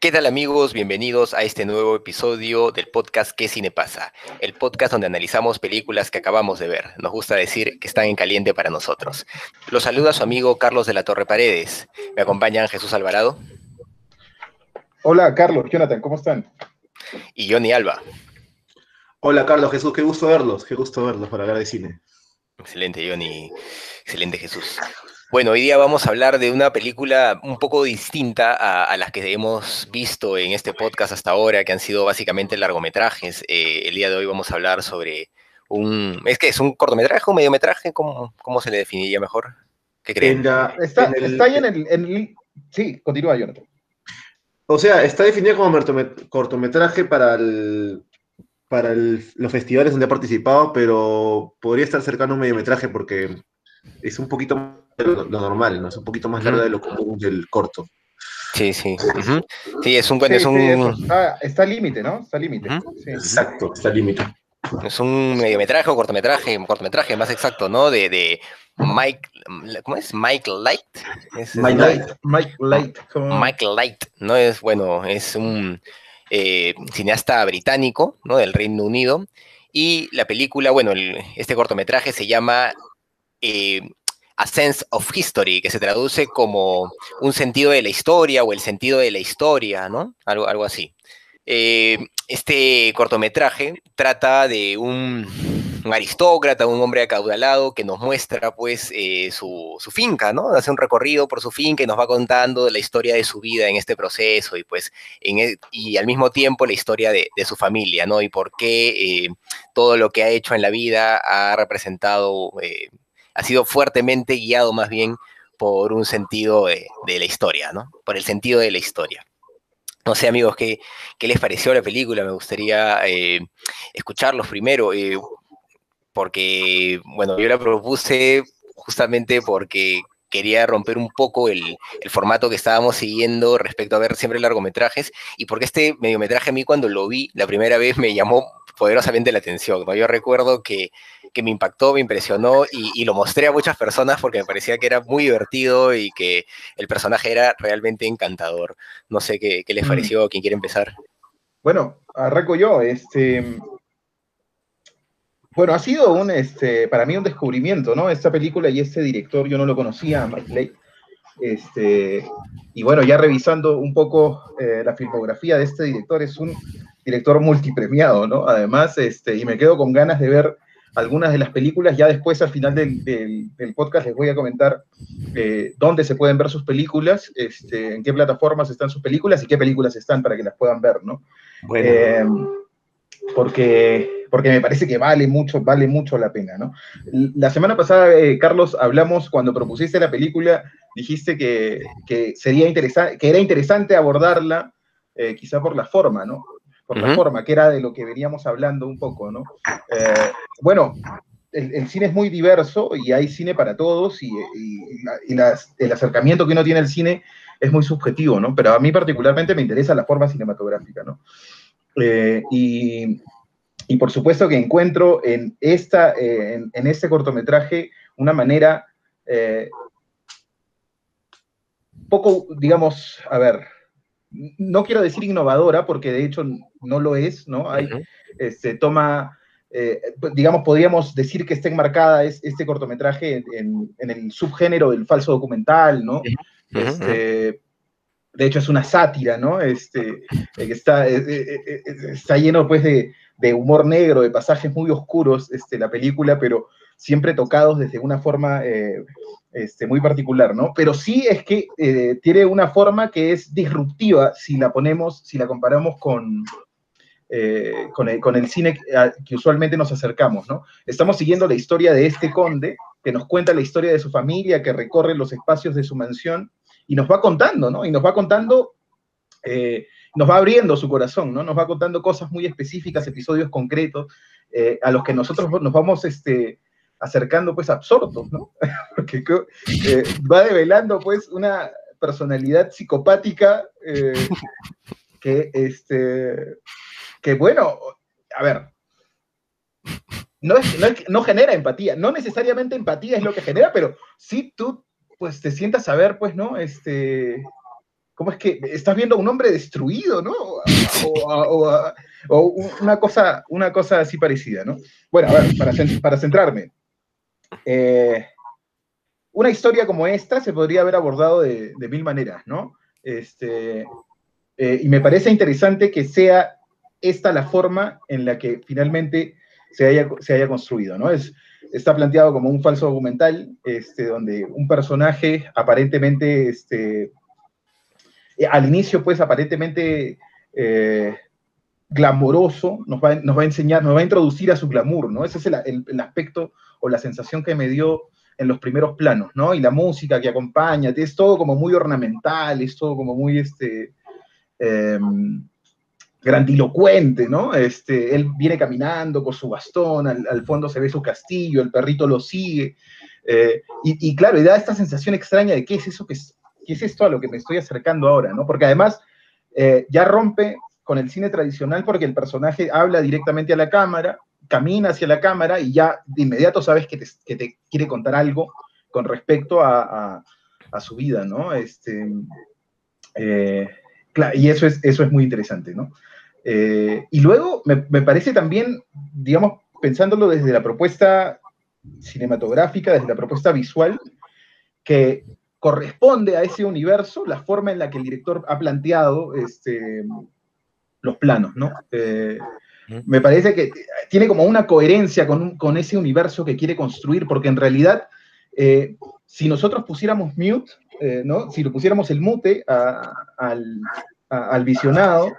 ¿Qué tal amigos? Bienvenidos a este nuevo episodio del podcast ¿Qué cine pasa? El podcast donde analizamos películas que acabamos de ver. Nos gusta decir que están en caliente para nosotros. Los saluda su amigo Carlos de la Torre Paredes. Me acompañan Jesús Alvarado. Hola Carlos, Jonathan, ¿cómo están? Y Johnny Alba. Hola Carlos, Jesús, qué gusto verlos, qué gusto verlos para hablar de cine. Excelente, Johnny. Excelente, Jesús. Bueno, hoy día vamos a hablar de una película un poco distinta a, las que hemos visto en este podcast hasta ahora, que han sido básicamente largometrajes. Eh, el día de hoy vamos a hablar sobre un... ¿Es que es un cortometraje, un mediometraje? ¿Cómo, cómo se le definiría mejor? ¿Qué creen? está, está, ahí en el, Sí, continúa, Jonathan. O sea, está definido como cortometraje para el, para los festivales donde ha participado, pero podría estar cercano a un mediometraje porque es un poquito lo, normal, ¿no? Es un poquito más largo de lo común del corto. Sí, sí. Sí, es un... está, al límite, ¿no? Está al límite. Exacto, está al límite. Es un mediometraje o cortometraje, cortometraje más exacto, ¿no? De, de Mike, ¿cómo es? Mike Light. Mike Light. Mike Light. Mike Light, ¿no? Es, bueno, es un eh, cineasta británico, ¿no? Del Reino Unido. Y la película, bueno, este cortometraje se llama eh, A Sense of History, que se traduce como un sentido de la historia o el sentido de la historia, ¿no? Algo, algo así. Eh, este cortometraje trata de un, aristócrata, un hombre acaudalado que nos muestra pues eh, su, finca, ¿no? Hace un recorrido por su finca y nos va contando de la historia de su vida en este proceso y pues en e, y al mismo tiempo la historia de, su familia, ¿no? Y por qué todo lo que ha hecho en la vida ha representado ha sido fuertemente guiado más bien por un sentido de, la historia, ¿no? Por el sentido de la historia. No sé, amigos, ¿qué, qué les pareció la película? Me gustaría eh, escucharlos primero, eh, porque, bueno, yo la propuse justamente porque quería romper un poco el, formato que estábamos siguiendo respecto a ver siempre largometrajes, y porque este mediometraje a mí cuando lo vi la primera vez me llamó poderosamente la atención. Yo recuerdo que, me impactó, me impresionó y, lo mostré a muchas personas porque me parecía que era muy divertido y que el personaje era realmente encantador. No sé qué, les mm. pareció, quién quiere empezar. Bueno, arranco yo. Este, bueno, ha sido un, este, para mí un descubrimiento, ¿no? Esta película y este director yo no lo conocía, Mike Lake. Este, y bueno, ya revisando un poco eh, la filmografía de este director, es un director multipremiado, ¿no? Además, este, y me quedo con ganas de ver algunas de las películas. Ya después, al final del, del, podcast, les voy a comentar eh, dónde se pueden ver sus películas, este, en qué plataformas están sus películas y qué películas están para que las puedan ver, ¿no? Bueno. Eh, porque, porque me parece que vale mucho, vale mucho la pena, ¿no? La semana pasada, eh, Carlos, hablamos cuando propusiste la película, dijiste que, que sería interesante, que era interesante abordarla, quizá por la forma, ¿no? Por la forma, que era de lo que veníamos hablando un poco, ¿no? Eh, bueno, el, cine es muy diverso y hay cine para todos y, el acercamiento que uno tiene al cine es muy subjetivo, ¿no? Pero a mí particularmente me interesa la forma cinematográfica, ¿no? Eh, y, por supuesto que encuentro en, esta, en, este cortometraje una manera poco, digamos, a ver, no quiero decir innovadora, porque de hecho no lo es, ¿no? Hay, este, toma, eh, digamos, podríamos decir que está enmarcada es, este cortometraje en, el subgénero del falso documental, ¿no? Este, de hecho, es una sátira, ¿no? Este, que está, eh, eh, está lleno, pues, de, de, humor negro, de pasajes muy oscuros, este, la película, pero siempre tocados desde una forma este, muy particular, ¿no? Pero sí es que eh, tiene una forma que es disruptiva si la ponemos, si la comparamos con, eh, con, el, cine que, usualmente nos acercamos, ¿no? Estamos siguiendo la historia de este conde, que nos cuenta la historia de su familia, que recorre los espacios de su mansión y nos va contando, ¿no? Y nos va contando, eh, nos va abriendo su corazón, ¿no? Nos va contando cosas muy específicas, episodios concretos, a los que nosotros nos vamos este, acercando, pues, absortos, ¿no? Porque eh, va develando, pues, una personalidad psicopática que, este, que, bueno, a ver, no, no, genera empatía. No necesariamente empatía es lo que genera, pero sí tú pues te sientas a ver, pues, ¿no? Este, ¿cómo es que estás viendo a un hombre destruido, ¿no? O, una, cosa, una cosa así parecida, ¿no? Bueno, a ver, para, para centrarme. Eh, una historia como esta se podría haber abordado de, mil maneras, ¿no? Este, eh, y me parece interesante que sea esta la forma en la que finalmente se haya, se haya construido, ¿no? Es, está planteado como un falso documental, este, donde un personaje aparentemente, este, eh, al inicio, pues, aparentemente glamoroso, nos va, nos va, a enseñar, nos va a introducir a su glamour, ¿no? Ese es el, el, aspecto o la sensación que me dio en los primeros planos, ¿no? Y la música que acompaña, es todo como muy ornamental, es todo como muy, este, em, grandilocuente, ¿no? Este, él viene caminando con su bastón, al, fondo se ve su castillo, el perrito lo sigue, eh, y, claro, y da esta sensación extraña de qué es eso que es, qué es esto a lo que me estoy acercando ahora, ¿no? Porque además eh, ya rompe con el cine tradicional porque el personaje habla directamente a la cámara, camina hacia la cámara y ya de inmediato sabes que te, quiere contar algo con respecto a, su vida, ¿no? Este, eh, y eso es, eso es muy interesante, ¿no? Eh, y luego me, parece también, digamos, pensándolo desde la propuesta cinematográfica, desde la propuesta visual, que corresponde a ese universo la forma en la que el director ha planteado este, los planos, ¿no? Eh, me parece que tiene como una coherencia con, ese universo que quiere construir, porque en realidad, eh, si nosotros pusiéramos mute, ¿no? Si lo pusiéramos el mute al, al visionado,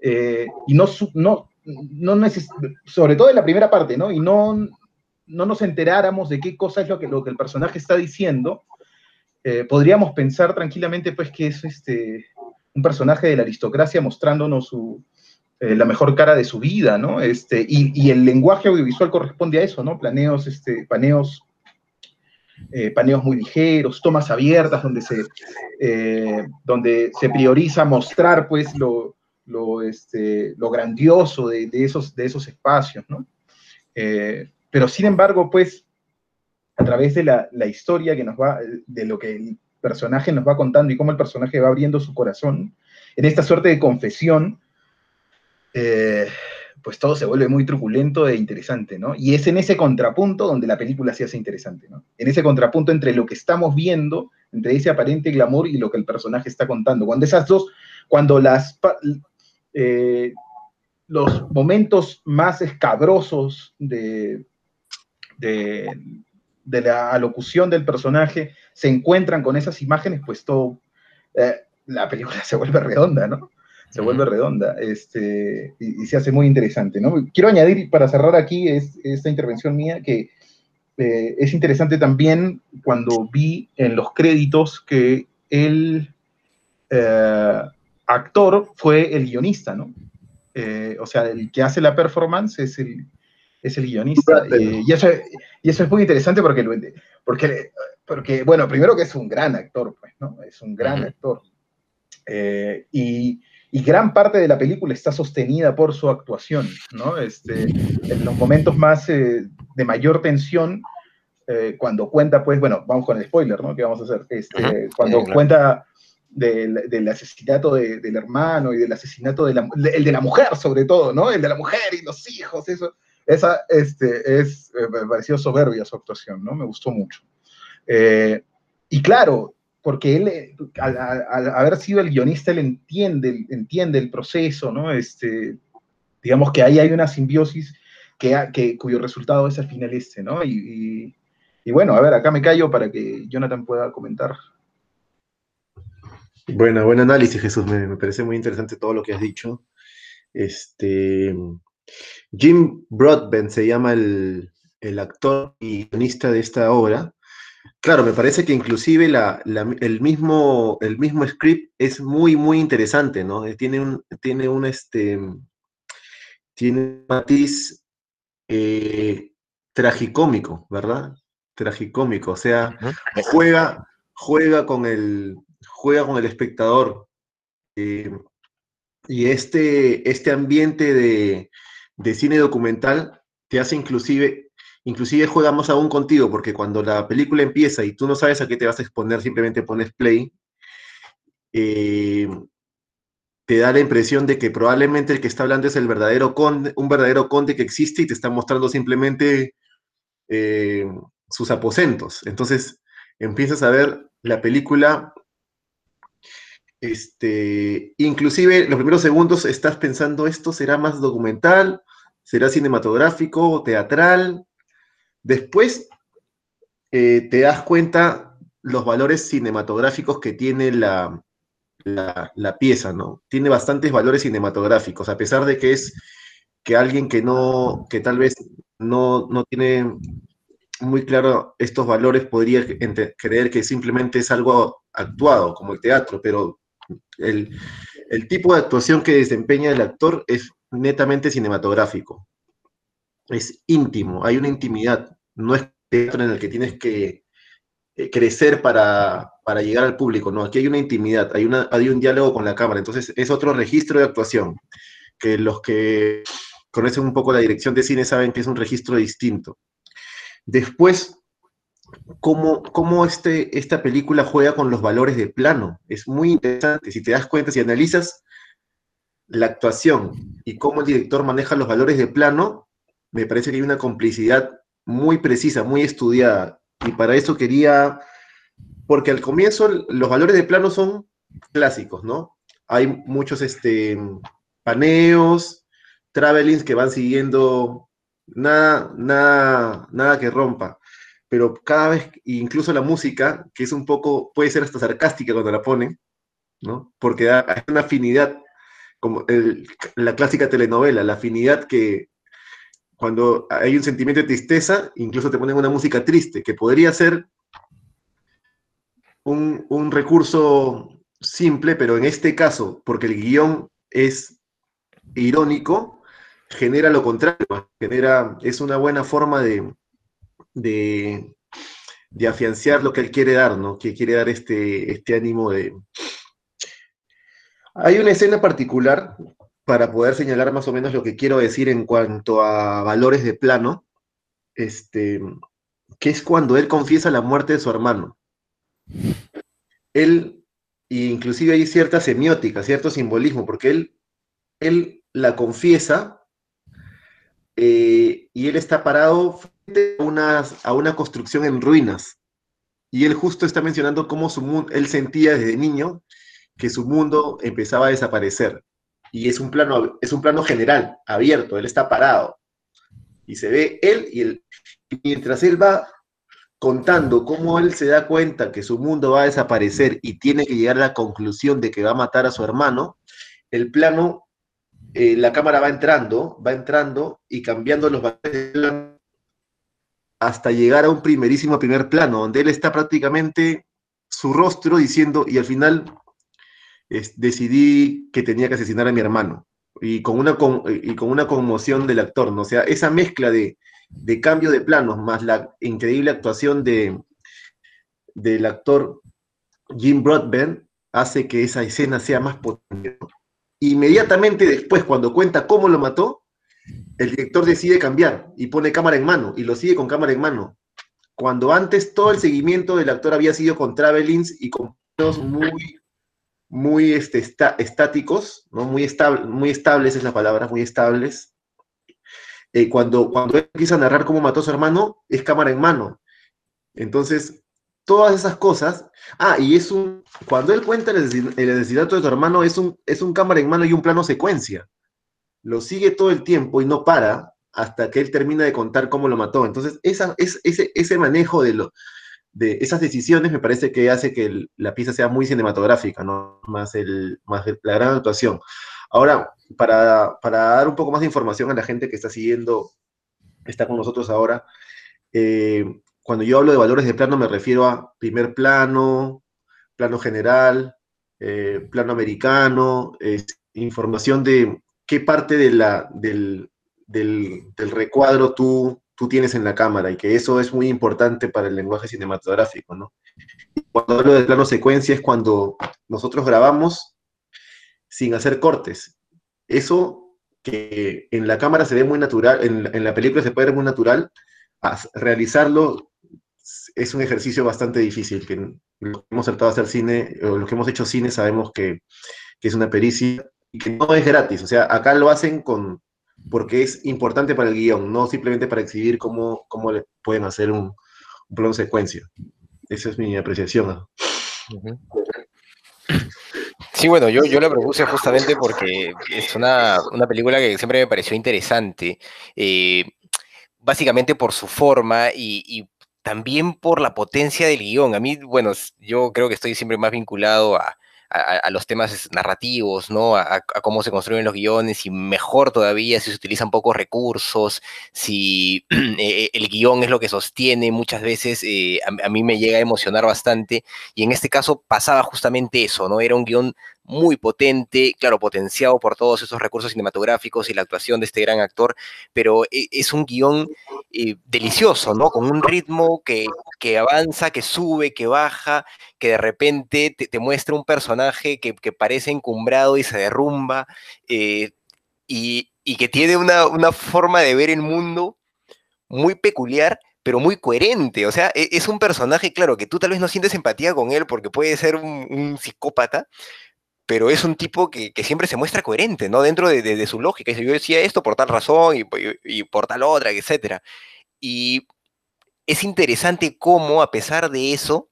eh, y no, no, no sobre todo en la primera parte, ¿no? Y no, no nos enteráramos de qué cosa es lo que, lo que el personaje está diciendo, eh, podríamos pensar tranquilamente, pues, que es este, un personaje de la aristocracia mostrándonos eh, la mejor cara de su vida, ¿no? Este, y, el lenguaje audiovisual corresponde a eso, ¿no? Planeos, este, paneos, paneos muy ligeros, tomas abiertas, donde se, donde se prioriza mostrar, pues, lo, lo, este, lo grandioso de, esos, de esos espacios, ¿no? Eh, pero sin embargo, pues, a través de la, historia que nos va, de lo que personaje nos va contando y cómo el personaje va abriendo su corazón, en esta suerte de confesión, eh, pues todo se vuelve muy truculento e interesante, ¿no? Y es en ese contrapunto donde la película se hace interesante, ¿no? En ese contrapunto entre lo que estamos viendo, entre ese aparente glamour y lo que el personaje está contando. Cuando esas dos, cuando las, eh, los momentos más escabrosos de, de, la alocución del personaje se encuentran con esas imágenes, pues todo, eh, la película se vuelve redonda, ¿no? Se vuelve redonda este, y, se hace muy interesante, ¿no? Quiero añadir, para cerrar aquí esta intervención mía, que eh, es interesante también cuando vi en los créditos que el actor fue el guionista, ¿no? Eh, o sea, el que hace la performance es el, es el guionista. Eh, y, eso, y, eso, es muy interesante porque, porque, porque, bueno, primero que es un gran actor, pues, ¿no? Es un gran actor. Eh, y, y, gran parte de la película está sostenida por su actuación, ¿no? Este, en los momentos más de mayor tensión, cuando cuenta, pues, bueno, vamos con el spoiler, ¿no? ¿Qué vamos a hacer? Este, cuando cuenta del, asesinato del hermano y del asesinato de la, el de la mujer, sobre todo, ¿no? El de la mujer y los hijos, eso. Esa este, es, eh, me pareció soberbia su actuación, ¿no? Me gustó mucho. Eh, y claro, porque él, eh, al, haber sido el guionista, él entiende, entiende el proceso, ¿no? Este, digamos que ahí hay una simbiosis que, que, cuyo resultado es al final este, ¿no? y, y bueno, a ver, acá me callo para que Jonathan pueda comentar. Bueno, buen análisis, Jesús. Me, parece muy interesante todo lo que has dicho. Este, Jim Broadbent se llama el, actor y guionista de esta obra. Claro, me parece que inclusive la, la- el, mismo, el mismo script es muy, muy interesante, ¿no? Eh, Tiene un, tiene un, este, tiene un matiz eh, tragicómico, ¿verdad? Tragicómico, o sea, juega, juega con el, juega con el espectador. eh, y este, este ambiente de, de cine documental te hace inclusive, inclusive juega más aún contigo, porque cuando la película empieza y tú no sabes a qué te vas a exponer, simplemente pones play, eh, te da la impresión de que probablemente el que está hablando es el verdadero conde, un verdadero conde que existe y te está mostrando simplemente eh, sus aposentos. Entonces empiezas a ver la película, este, inclusive los primeros segundos estás pensando, ¿esto será más documental? ¿Será cinematográfico? ¿Teatral? Después eh, te das cuenta los valores cinematográficos que tiene la, la, la pieza, ¿no? Tiene bastantes valores cinematográficos, a pesar de que es que alguien que no, que tal vez no, no tiene muy claro estos valores podría creer que simplemente es algo actuado, como el teatro, pero el, el tipo de actuación que desempeña el actor es netamente cinematográfico. Es íntimo, hay una intimidad, no es teatro en el que tienes que eh, crecer para, para llegar al público, no, aquí hay una intimidad, hay, una, hay un diálogo con la cámara, entonces es otro registro de actuación, que los que conocen un poco la dirección de cine saben que es un registro distinto. Después, cómo, cómo este, esta película juega con los valores de plano. Es muy interesante. Si te das cuenta, si analizas la actuación y cómo el director maneja los valores de plano, me parece que hay una complicidad muy precisa, muy estudiada. Y para eso quería, porque al comienzo los valores de plano son clásicos, ¿no? Hay muchos este, paneos, travelings que van siguiendo, nada, nada, nada que rompa pero cada vez, incluso la música, que es un poco, puede ser hasta sarcástica cuando la ponen, ¿no? Porque da, una afinidad, como la clásica telenovela, la afinidad que cuando hay un sentimiento de tristeza, incluso te ponen una música triste, que podría ser un, un recurso simple, pero en este caso, porque el guion es irónico, genera lo contrario, genera, es una buena forma de, de, de, afianciar lo que él quiere dar, ¿no? Que quiere dar este, este ánimo de... Hay una escena particular para poder señalar más o menos lo que quiero decir en cuanto a valores de plano, este, que es cuando él confiesa la muerte de su hermano. Él, inclusive hay cierta semiótica, cierto simbolismo, porque él, él la confiesa eh, y él está parado una, a una construcción en ruinas. Y él justo está mencionando cómo su él sentía desde niño que su mundo empezaba a desaparecer. Y es un plano, es un plano general, abierto, él está parado. Y se ve él y él, mientras él va contando cómo él se da cuenta que su mundo va a desaparecer y tiene que llegar a la conclusión de que va a matar a su hermano, el plano, eh, la cámara va entrando, va entrando y cambiando los valores hasta llegar a un primerísimo primer plano, donde él está prácticamente su rostro diciendo, y al final decidí que tenía que asesinar a mi hermano, y con una, y con una conmoción del actor, ¿no? O sea, esa mezcla de, de cambio de planos, más la increíble actuación de, del actor Jim Broadbent, hace que esa escena sea más potente. Inmediatamente después, cuando cuenta cómo lo mató, el director decide cambiar y pone cámara en mano y lo sigue con cámara en mano. Cuando antes todo el seguimiento del actor había sido con travelings y con muy, muy este, está, estáticos, ¿no? muy, estable, muy estables es la palabra, muy estables. Eh, cuando, cuando él empieza narrar cómo mató a su hermano, es cámara en mano. Entonces, todas esas cosas. Ah, y es. Cuando él cuenta el, el asesinato de su hermano, es un, es un cámara en mano y un plano secuencia lo sigue todo el tiempo y no para hasta que él termina de contar cómo lo mató. Entonces, esa, es, ese, ese manejo de, lo, de esas decisiones me parece que hace que la pieza sea muy cinematográfica, ¿no? Más, el, más la gran actuación. Ahora, para, para, dar un poco más de información a la gente que está siguiendo, está con nosotros ahora, eh, cuando yo hablo de valores de plano me refiero a primer plano, plano general, eh, plano americano, información de qué parte de la, del, del, recuadro tú, tú tienes en la cámara y que eso es muy importante para el lenguaje cinematográfico, ¿no? Cuando hablo de plano secuencia es cuando nosotros grabamos sin hacer cortes. Eso que en la cámara se ve muy natural, en, en la película se puede ver muy natural, realizarlo es un ejercicio bastante difícil, que los que hemos tratado de hacer cine, o los que hemos hecho cine, sabemos que, que, es una pericia y que no es gratis. O sea, acá lo hacen con porque es importante para el guion, no simplemente para exhibir cómo, cómo le pueden hacer un, un plano secuencia. Esa es mi apreciación. Sí, bueno, yo, yo la propuse justamente porque es una, una película que siempre me pareció interesante. Eh, básicamente por su forma y, también por la potencia del guion. A mí, bueno, yo creo que estoy siempre más vinculado a, los temas narrativos, ¿no? A, cómo se construyen los guiones y mejor todavía si se utilizan pocos recursos, si eh, el guion es lo que sostiene muchas veces, eh, a, a, mí me llega a emocionar bastante y en este caso pasaba justamente eso, ¿no? Era un guion muy potente, claro, potenciado por todos esos recursos cinematográficos y la actuación de este gran actor, pero e, es un guion eh, delicioso, ¿no? Con un ritmo que, que, avanza, que sube, que baja, que de repente te, muestra un personaje que, parece encumbrado y se derrumba, eh, y, que tiene una, una forma de ver el mundo muy peculiar pero muy coherente. O sea, e, es un personaje, claro, que tú tal vez no sientes empatía con él porque puede ser un psicópata, pero es un tipo que, siempre se muestra coherente, ¿no? Dentro de, su lógica. Dice, yo decía esto por tal razón y, por tal otra, etc. Y es interesante cómo, a pesar de eso,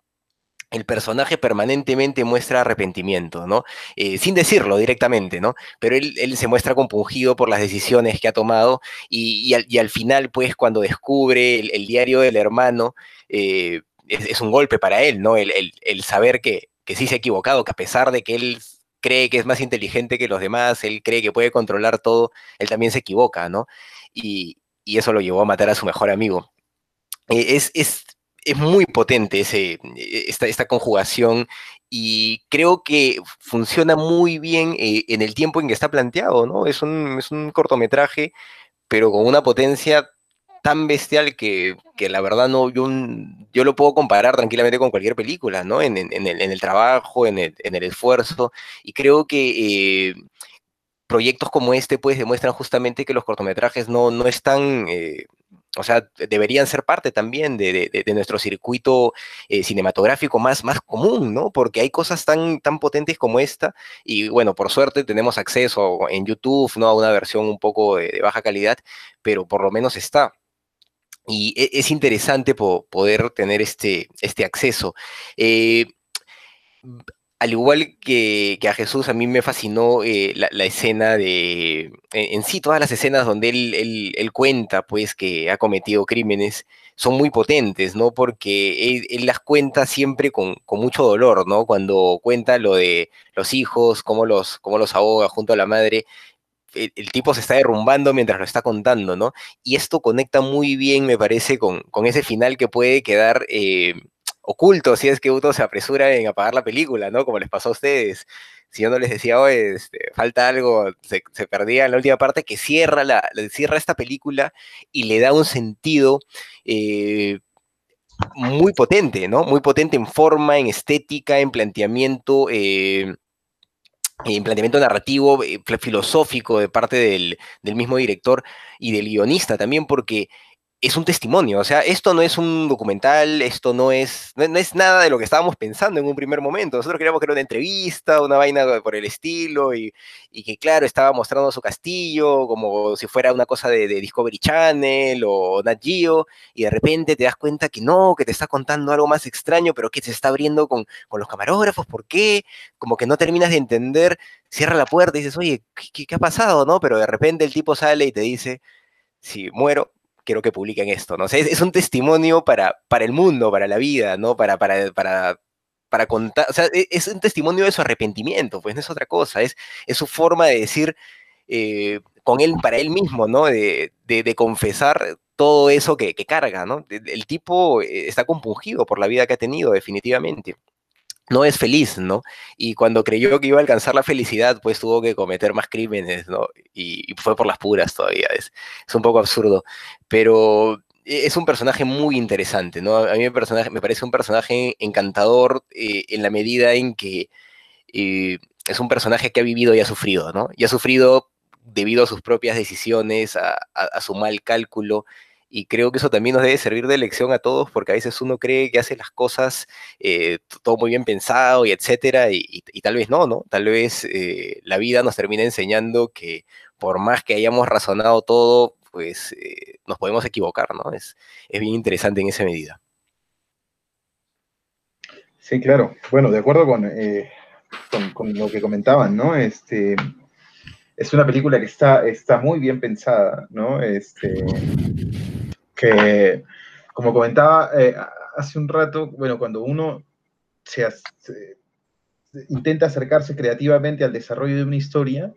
el personaje permanentemente muestra arrepentimiento, ¿no? Eh, sin decirlo directamente, ¿no? Pero él, se muestra compungido por las decisiones que ha tomado y, al, final, pues, cuando descubre el, diario del hermano, eh, es, un golpe para él, ¿no? El, saber que, que sí se ha equivocado, que a pesar de que él cree que es más inteligente que los demás, él cree que puede controlar todo, él también se equivoca, ¿no? Y, eso lo llevó a matar a su mejor amigo. Eh, es, es, es muy potente ese, esta, esta, conjugación y creo que funciona muy bien eh, en el tiempo en que está planteado, ¿no? Es un, es un cortometraje, pero con una potencia tan bestial que, la verdad no, yo, yo, lo puedo comparar tranquilamente con cualquier película, ¿no? En, el, trabajo, en el, esfuerzo, y creo que eh, proyectos como este pues demuestran justamente que los cortometrajes no, no están... Eh, o sea, deberían ser parte también de, nuestro circuito eh, cinematográfico más, más común, ¿no? Porque hay cosas tan, tan potentes como esta y bueno, por suerte tenemos acceso en YouTube, ¿no? A una versión un poco de baja calidad, pero por lo menos está. Y e, es interesante poder tener este, este acceso. Eh, al igual que, a Jesús, a mí me fascinó eh, la, escena de, en, sí, todas las escenas donde él, cuenta, pues, que ha cometido crímenes, son muy potentes, ¿no? Porque él, las cuenta siempre con, mucho dolor, ¿no? Cuando cuenta lo de los hijos, cómo los, cómo los ahoga junto a la madre, el, tipo se está derrumbando mientras lo está contando, ¿no? Y esto conecta muy bien, me parece, con, ese final que puede quedar eh, oculto si es que uno se apresura en apagar la película, ¿no? Como les pasó a ustedes. Si yo no les decía, oye, este, falta algo, se, perdía en la última parte, que cierra, la, cierra esta película y le da un sentido eh, muy potente, ¿no? Muy potente en forma, en estética, en planteamiento. Eh, en planteamiento narrativo, eh, filosófico de parte del, del, mismo director y del guionista también, porque es un testimonio, o sea, esto no es un documental, esto no es, no, es nada de lo que estábamos pensando en un primer momento. Nosotros queríamos que era una entrevista, una vaina por el estilo, y, que claro, estaba mostrando su castillo como si fuera una cosa de, Discovery Channel o Nat Geo, y de repente te das cuenta que no, que te está contando algo más extraño, pero que se está abriendo con, con los camarógrafos, ¿por qué? Como que no terminas de entender, cierra la puerta y dices, oye, ¿qué, qué ha pasado? ¿no? Pero de repente el tipo sale y te dice, si muero, quiero que publiquen esto, ¿no? O es, un testimonio para, para el mundo, para la vida, ¿no? Para, para, para, para contar, o sea, e, es un testimonio de su arrepentimiento, pues no es otra cosa, es, es su forma de decir eh, con él, para él mismo, ¿no? De, de, confesar todo eso que, que carga, ¿no? El, el tipo eh, está compungido por la vida que ha tenido, definitivamente no es feliz, ¿no? Y cuando creyó que iba a alcanzar la felicidad, pues tuvo que cometer más crímenes, ¿no? Y, fue por las puras todavía. Es, es, un poco absurdo. Pero es un personaje muy interesante, ¿no? A mí me, personaje, me parece un personaje encantador eh, en la medida en que eh, es un personaje que ha vivido y ha sufrido, ¿no? Y ha sufrido debido a sus propias decisiones, a su mal cálculo, y creo que eso también nos debe servir de lección a todos, porque a veces uno cree que hace las cosas eh, todo muy bien pensado y etcétera, y, tal vez no, ¿no? Tal vez eh, la vida nos termina enseñando que por más que hayamos razonado todo, pues eh, nos podemos equivocar, ¿no? Es, es bien interesante en esa medida. Sí, claro. Bueno, de acuerdo con, con, con lo que comentaban, ¿no? Este, es una película que está, está muy bien pensada, ¿no? Este, que, como comentaba eh, hace un rato, bueno, cuando uno se, intenta acercarse creativamente al desarrollo de una historia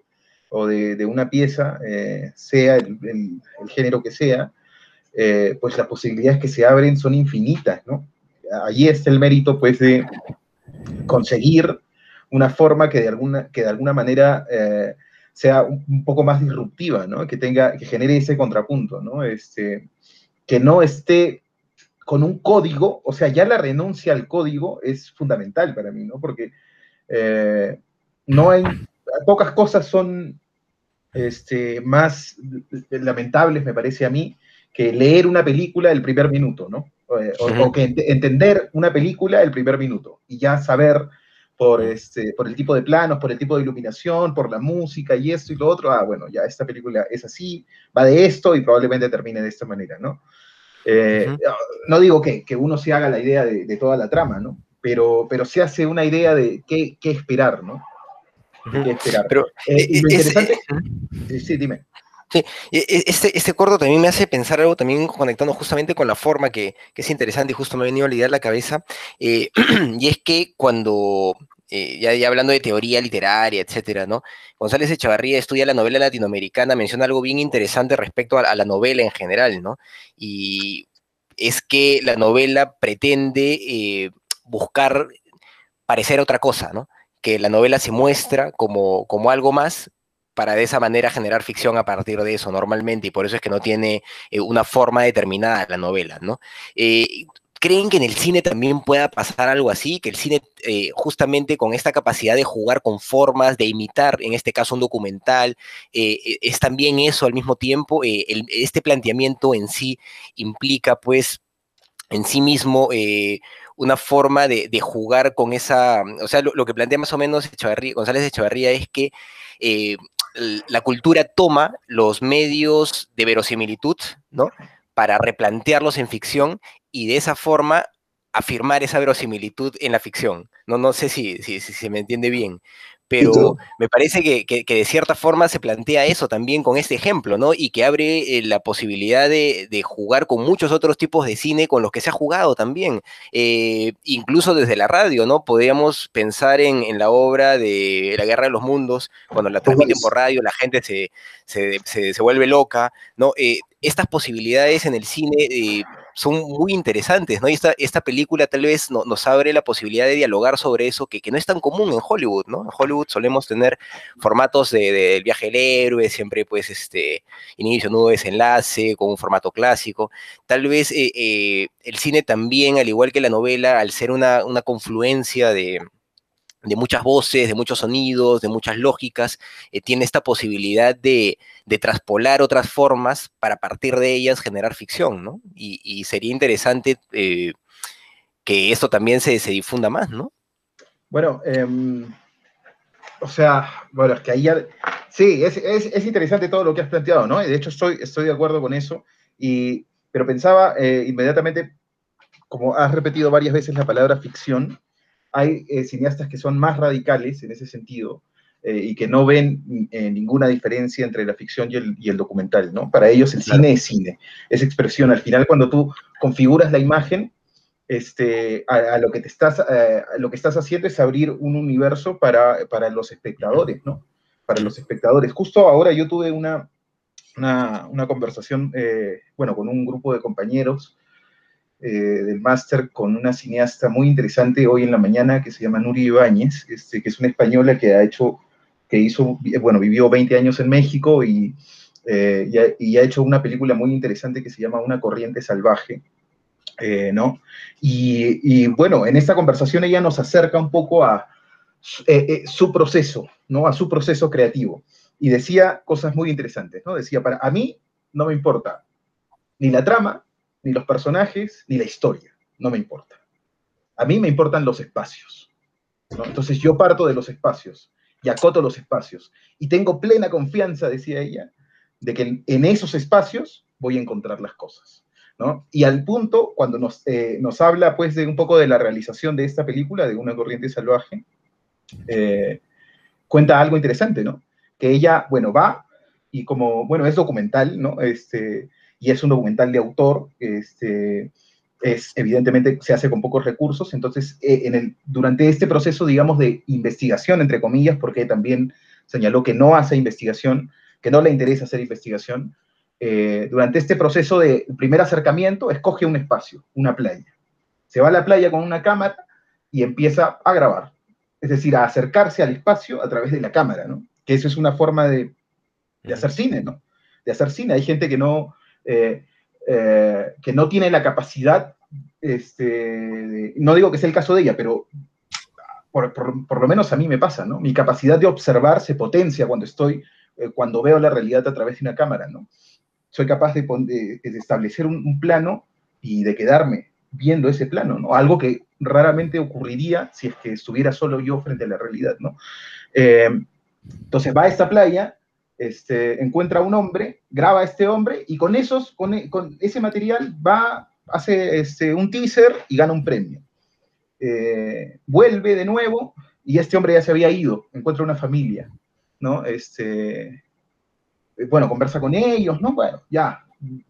o de, una pieza, eh, sea el, género que sea, eh, pues las posibilidades que se abren son infinitas, ¿no? Allí está el mérito, pues, de conseguir una forma que de alguna, que de alguna manera sea un, un, poco más disruptiva, ¿no? Que tenga, que genere ese contrapunto, ¿no? Este, que no esté con un código, o sea, ya la renuncia al código es fundamental para mí, ¿no? Porque eh, no hay, pocas cosas son este, más lamentables, me parece a mí, que leer una película el primer minuto, ¿no? O, o, o que ent entender una película el primer minuto y ya saber por, este, por el tipo de planos, por el tipo de iluminación, por la música y esto y lo otro, ah, bueno, ya esta película es así, va de esto y probablemente termine de esta manera, ¿no? Eh, uh -huh. No digo que, que, uno se haga la idea de, de, toda la trama, ¿no? Pero, pero se hace una idea de qué, qué esperar, ¿no? Qué esperar. Pero, eh, y lo interesante... Es, sí, dime. Sí, este, este corto también me hace pensar algo, también conectando justamente con la forma que, que es interesante y justo me ha venido a la idea a la cabeza, eh, y es que cuando, eh, ya, hablando de teoría literaria, etcétera, ¿no? González Echavarría estudia la novela latinoamericana, menciona algo bien interesante respecto a, a la novela en general, ¿no? Y es que la novela pretende eh, buscar parecer otra cosa, ¿no? Que la novela se muestra como, como algo más, para de esa manera generar ficción a partir de eso normalmente, y por eso es que no tiene eh, una forma determinada la novela, ¿no? Eh, ¿Creen que en el cine también pueda pasar algo así? Que el cine, eh, justamente con esta capacidad de jugar con formas, de imitar, en este caso un documental, eh, es también eso al mismo tiempo. Eh, este planteamiento en sí implica, pues, en sí mismo eh, una forma de, jugar con esa. O sea, lo, que plantea más o menos Echavarría, González de Echavarría es que eh, la cultura toma los medios de verosimilitud, ¿no? Para replantearlos en ficción y de esa forma afirmar esa verosimilitud en la ficción. No, no sé si, si, si se me entiende bien, pero me parece que, que, que, de cierta forma se plantea eso también con este ejemplo, ¿no? Y que abre eh, la posibilidad de, de, jugar con muchos otros tipos de cine con los que se ha jugado también, eh, incluso desde la radio, ¿no? Podríamos pensar en, en, la obra de La Guerra de los Mundos, cuando la transmiten por radio, la gente se, se, se, se vuelve loca, ¿no? Eh, estas posibilidades en el cine eh, son muy interesantes, ¿no? Y esta, esta película tal vez no, nos abre la posibilidad de dialogar sobre eso que, que, no es tan común en Hollywood, ¿no? En Hollywood solemos tener formatos del de, de viaje del héroe, siempre pues este inicio, nudo, desenlace, con un formato clásico. Tal vez eh, eh, el cine también, al igual que la novela, al ser una, una confluencia de, de muchas voces, de muchos sonidos, de muchas lógicas, eh, tiene esta posibilidad de, de, traspolar otras formas para partir de ellas generar ficción, ¿no? Y, sería interesante eh, que esto también se, se, difunda más, ¿no? Bueno, eh, o sea, bueno, es que ahí. Sí, es, es, es, interesante todo lo que has planteado, ¿no? De hecho, estoy, estoy de acuerdo con eso, y, pero pensaba eh, inmediatamente, como has repetido varias veces la palabra ficción, hay eh, cineastas que son más radicales en ese sentido eh, y que no ven eh, ninguna diferencia entre la ficción y el, y el, documental, ¿no? Para ellos el cine es cine, es expresión. Al final, cuando tú configuras la imagen, este, a, a lo, que te estás, a lo que estás haciendo es abrir un universo para, para los espectadores, ¿no? Para los espectadores. Justo ahora yo tuve una, una, una conversación, eh, bueno, con un grupo de compañeros eh, del máster con una cineasta muy interesante hoy en la mañana que se llama Nuri Ibáñez, este, que es una española que ha hecho, que hizo, bueno, vivió 20 años en México y, eh, y, ha, hecho una película muy interesante que se llama Una corriente salvaje, eh, ¿no? Y, y, bueno, en esta conversación ella nos acerca un poco a eh, su proceso, ¿no? A su proceso creativo. Y decía cosas muy interesantes, ¿no? Decía, para a mí no me importa ni la trama, ni los personajes, ni la historia, no me importa. A mí me importan los espacios. Entonces yo parto de los espacios y acoto los espacios. Y tengo plena confianza, decía ella, de que en, en esos espacios voy a encontrar las cosas. ¿no? Y al punto, cuando nos, eh, nos, habla pues de un poco de la realización de esta película, de Una corriente salvaje, eh, cuenta algo interesante, ¿no? Que ella, bueno, va y como, bueno, es documental, ¿no? Este, y es un documental de autor, este, es, evidentemente se hace con pocos recursos, entonces eh, en el, durante este proceso, digamos, de investigación, entre comillas, porque también señaló que no hace investigación, que no le interesa hacer investigación, eh, durante este proceso de primer acercamiento, escoge un espacio, una playa. Se va a la playa con una cámara y empieza a grabar, es decir, a acercarse al espacio a través de la cámara, ¿no? Que eso es una forma de, de hacer cine, ¿no? De hacer cine. Hay gente que no, eh, eh, que no tiene la capacidad, este, no digo que sea el caso de ella, pero por, por, lo menos a mí me pasa, ¿no? Mi capacidad de observar se potencia cuando estoy, eh, cuando veo la realidad a través de una cámara, ¿no? Soy capaz de, de, establecer un, plano y de quedarme viendo ese plano, ¿no? Algo que raramente ocurriría si es que estuviera solo yo frente a la realidad, ¿no? Entonces va a esta playa, este, encuentra un hombre, graba a este hombre y con, esos, con, ese material va, hace este, un teaser y gana un premio. Eh, vuelve de nuevo y este hombre ya se había ido, encuentra una familia, ¿no? Este, bueno, conversa con ellos, ¿no? Bueno, ya,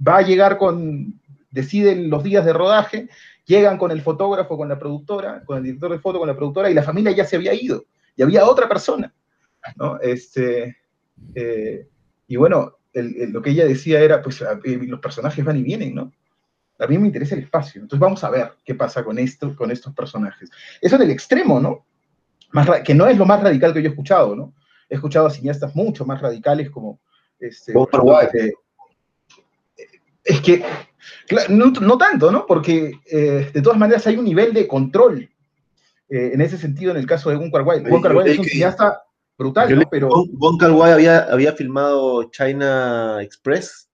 va a llegar con, deciden los días de rodaje, llegan con el fotógrafo, con la productora, con el director de foto, con la productora, y la familia ya se había ido, y había otra persona, ¿no? Este, eh, y bueno, el, el, lo que ella decía era, pues los personajes van y vienen, ¿no? A mí me interesa el espacio, entonces vamos a ver qué pasa con, esto, con estos personajes. Eso en el extremo, ¿no? Más, que no es lo más radical que yo he escuchado, ¿no? He escuchado a cineastas mucho más radicales como... Este, eh, es que, no, no, tanto, ¿no? Porque eh, de todas maneras hay un nivel de control eh, en ese sentido en el caso de. Wong Kar Wai es un cineasta brutal, ¿no? Pero... Wong Kar Wai había, había filmado China Express.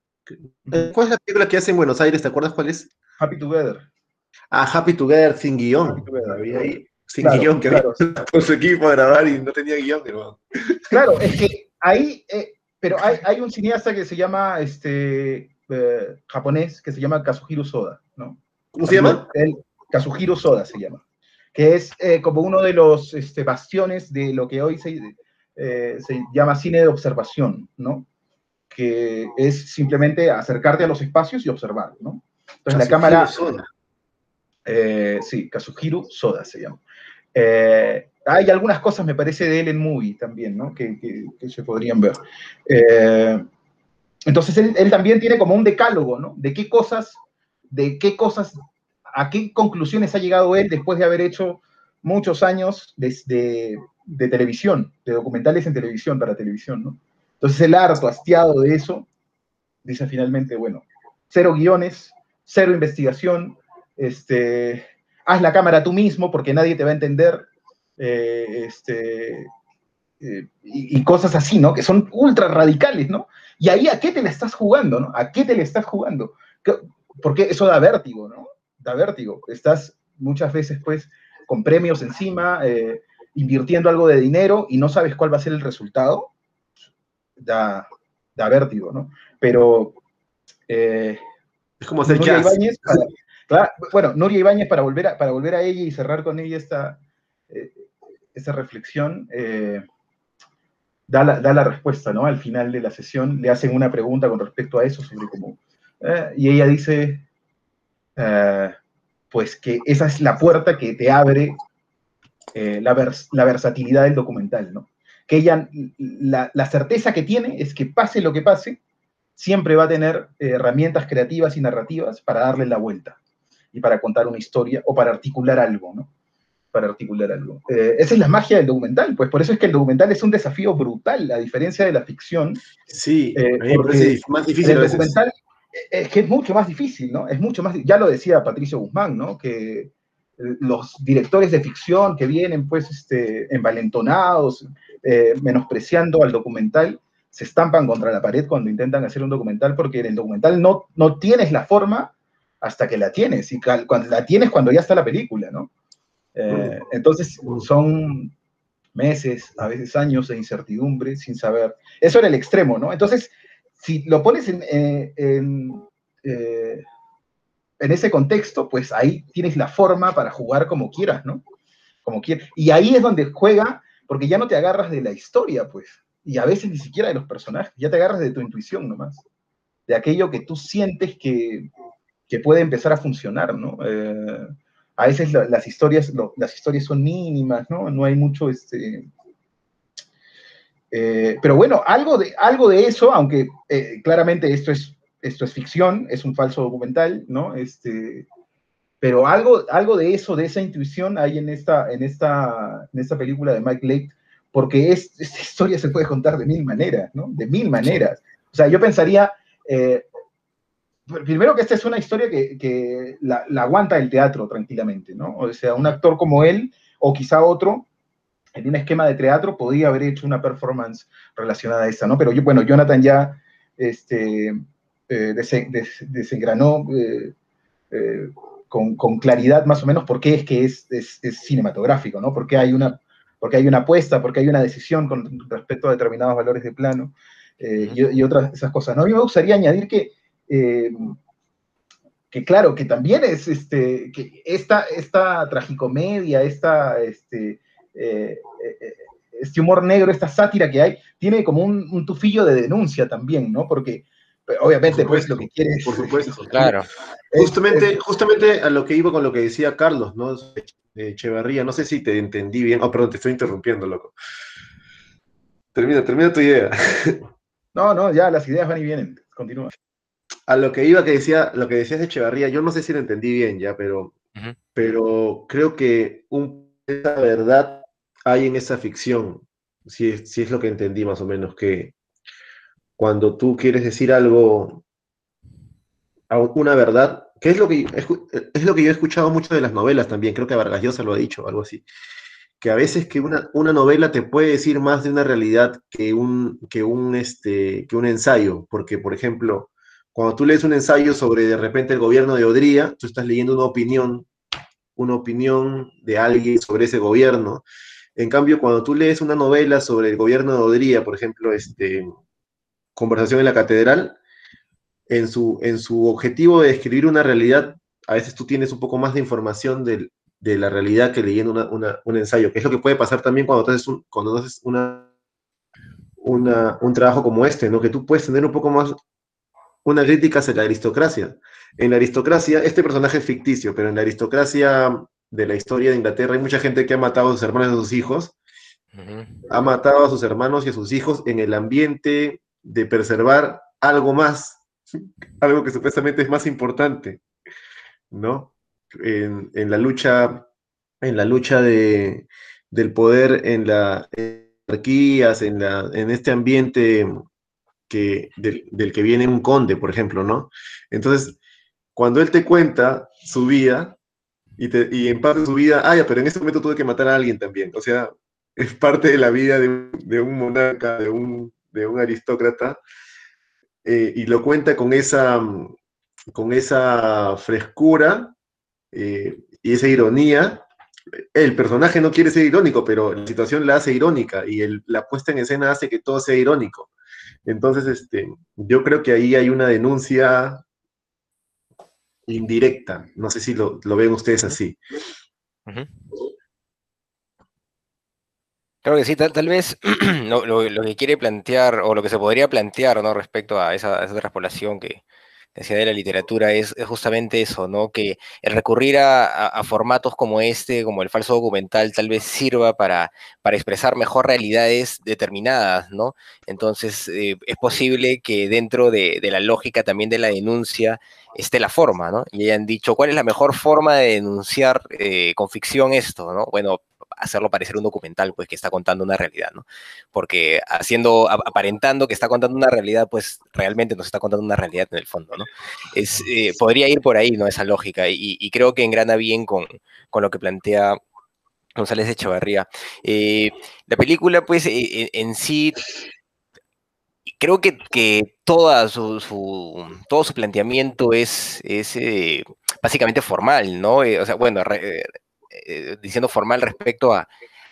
¿Cuál es la película que hace en Buenos Aires? ¿Te acuerdas cuál es? Happy Together. Ah, Happy Together sin guion. Había ahí sin claro, guion que claro. había con su equipo a grabar y no tenía guion, hermano. Claro, es que ahí, eh, pero hay, hay, un cineasta que se llama este, eh, japonés que se llama Kazuhiro Soda, ¿no? ¿Cómo se llama? El, Kazuhiro Soda se llama, que es eh, como uno de los este, bastiones de lo que hoy se, eh, se, llama cine de observación, ¿no? Que es simplemente acercarte a los espacios y observar, ¿no? Entonces Kazuhiro la cámara... Soda. sí, Kazuhiro Soda se llama. hay algunas cosas, me parece, de él en Movie también, ¿no? Que, que, que se podrían ver. Entonces él, él, también tiene como un decálogo, ¿no? De qué cosas, de qué cosas, a qué conclusiones ha llegado él después de haber hecho muchos años de, de, televisión, de documentales en televisión, para televisión, ¿no? Entonces el harto, hastiado de eso, dice finalmente, bueno, cero guiones, cero investigación, este, haz la cámara tú mismo porque nadie te va a entender, eh, este, eh, y, cosas así, ¿no? Que son ultra radicales, ¿no? Y ahí, ¿a qué te la estás jugando, no? ¿A qué te le estás jugando? Porque eso da vértigo, ¿no? Da vértigo. Estás muchas veces, pues, con premios encima, eh, invirtiendo algo de dinero y no sabes cuál va a ser el resultado. Da, da vértigo, ¿no? Pero... Eh, es como hacer jazz. Ibáñez para, claro, bueno, Nuria Ibáñez, para volver a, para volver a ella y cerrar con ella esta, eh, esta reflexión, eh, da la, da la, respuesta, ¿no? Al final de la sesión le hacen una pregunta con respecto a eso, sobre cómo... Y ella dice, pues que esa es la puerta que te abre eh, la, vers la, versatilidad del documental, ¿no? Que ella, la, la, certeza que tiene es que pase lo que pase, siempre va a tener herramientas creativas y narrativas para darle la vuelta y para contar una historia o para articular algo, ¿no? Para articular algo. Eh, esa es la magia del documental, pues por eso es que el documental es un desafío brutal, a diferencia de la ficción. Sí, Eh, a mí me porque parece más difícil el documental eh, es que es mucho más difícil, ¿no? Es mucho más, ya lo decía Patricio Guzmán, ¿no? Que eh, los directores de ficción que vienen, pues, este, envalentonados, eh, menospreciando al documental, se estampan contra la pared cuando intentan hacer un documental, porque en el documental no, no tienes la forma hasta que la tienes, y cuando la tienes cuando ya está la película, ¿no? Eh, entonces son meses, a veces años de incertidumbre sin saber. Eso era el extremo, ¿no? Entonces, si lo pones en, en, eh, en ese contexto, pues ahí tienes la forma para jugar como quieras, ¿no? Como quieras. Y ahí es donde juega, porque ya no te agarras de la historia, pues, y a veces ni siquiera de los personajes, ya te agarras de tu intuición nomás, de aquello que tú sientes que, que puede empezar a funcionar, ¿no? Eh, a veces la- las, historias, las historias son mínimas, ¿no? No hay mucho, este... eh, pero bueno, algo de, algo de eso, aunque eh, claramente esto es, esto es ficción, es un falso documental, ¿no? Este, pero algo, algo de eso, de esa intuición hay en esta, en esta, en esta película de Mike Lake, porque es, esta historia se puede contar de mil maneras, ¿no? De mil maneras. O sea, yo pensaría, eh, primero que esta es una historia que, la, aguanta el teatro tranquilamente, ¿no? O sea, un actor como él, o quizá otro, en un esquema de teatro, podría haber hecho una performance relacionada a esta, ¿no? Pero bueno, Jonathan ya este, eh, desen- des- desengranó eh, eh, con, con claridad más o menos por qué es que es, es, es cinematográfico, ¿no? Porque hay una porque hay una apuesta, porque hay una decisión con respecto a determinados valores de plano eh, y, y otras esas cosas. ¿no? A mí me gustaría añadir que, que claro, que también es este, que esta, esta tragicomedia, esta, este, este humor negro, esta sátira que hay, tiene como un, un tufillo de denuncia también, ¿no? Porque obviamente pues lo que quiere. Por supuesto. Claro. es- Justamente, justamente a lo que iba con lo que decía Carlos, ¿no? De Echevarría, no sé si te entendí bien. Oh, perdón, te estoy interrumpiendo, loco. Termina, termina tu idea. No, no, ya las ideas van y vienen. Continúa. A lo que iba que decía, lo que decías de Echevarría, yo no sé si lo entendí bien ya, pero, pero creo que un, esa verdad hay en esa ficción, si es, si es lo que entendí más o menos, que cuando tú quieres decir algo, una verdad, que es lo que, es lo que yo he escuchado mucho de las novelas también, creo que Vargas Llosa lo ha dicho, algo así, que a veces que una, una novela te puede decir más de una realidad que un, que un, este, que un ensayo, porque, por ejemplo, cuando tú lees un ensayo sobre de repente el gobierno de Odría, tú estás leyendo una opinión, una opinión de alguien sobre ese gobierno. En cambio, cuando tú lees una novela sobre el gobierno de Odría, por ejemplo, este, Conversación en la Catedral, en su, en su objetivo de describir una realidad, a veces tú tienes un poco más de información del, de la realidad que leyendo una, una, un ensayo, que es lo que puede pasar también cuando haces, un, cuando haces una, una, un trabajo como este, ¿no? que tú puedes tener un poco más una crítica hacia la aristocracia. En la aristocracia, este personaje es ficticio, pero en la aristocracia de la historia de Inglaterra hay mucha gente que ha matado a sus hermanos y a sus hijos, ha matado a sus hermanos y a sus hijos en el ambiente de preservar algo más, algo que supuestamente es más importante, ¿no? En, en la lucha, en la lucha de, del poder en las monarquías, en, la, en este ambiente que, del, del, que viene un conde, por ejemplo, ¿no? Entonces, cuando él te cuenta su vida, y, te, y en parte de su vida, ah, ya, pero en ese momento tuve que matar a alguien también, o sea, es parte de la vida de, de un monarca, de un, de un aristócrata, eh, y lo cuenta con esa, con esa frescura eh, y esa ironía. El personaje no quiere ser irónico, pero la situación la hace irónica y la puesta en escena hace que todo sea irónico. Entonces, este, yo creo que ahí hay una denuncia indirecta. No sé si lo, lo ven ustedes así. Uh. Creo que sí, tal, vez lo, que quiere plantear o lo que se podría plantear ¿no? respecto a esa, a que, decía de la literatura es, justamente eso, ¿no? Que el recurrir a, formatos como este, como el falso documental, tal vez sirva para, expresar mejor realidades determinadas, ¿no? Entonces, eh, es posible que dentro de, de la lógica también de la denuncia esté la forma, ¿no? Y hayan dicho, ¿cuál es la mejor forma de denunciar eh, con ficción esto, ¿no? Bueno, hacerlo parecer un documental, pues, que está contando una realidad, ¿no? Porque haciendo, ap- aparentando que está contando una realidad, pues, realmente nos está contando una realidad en el fondo, ¿no? Es, eh, podría ir por ahí, ¿no? Esa lógica, y, creo que engrana bien con, con lo que plantea González de Echevarría. Eh, la película, pues, eh, en, en sí, creo que, que su, todo su planteamiento es, es eh, básicamente formal, ¿no? Eh, o sea, bueno, eh, diciendo formal respecto a,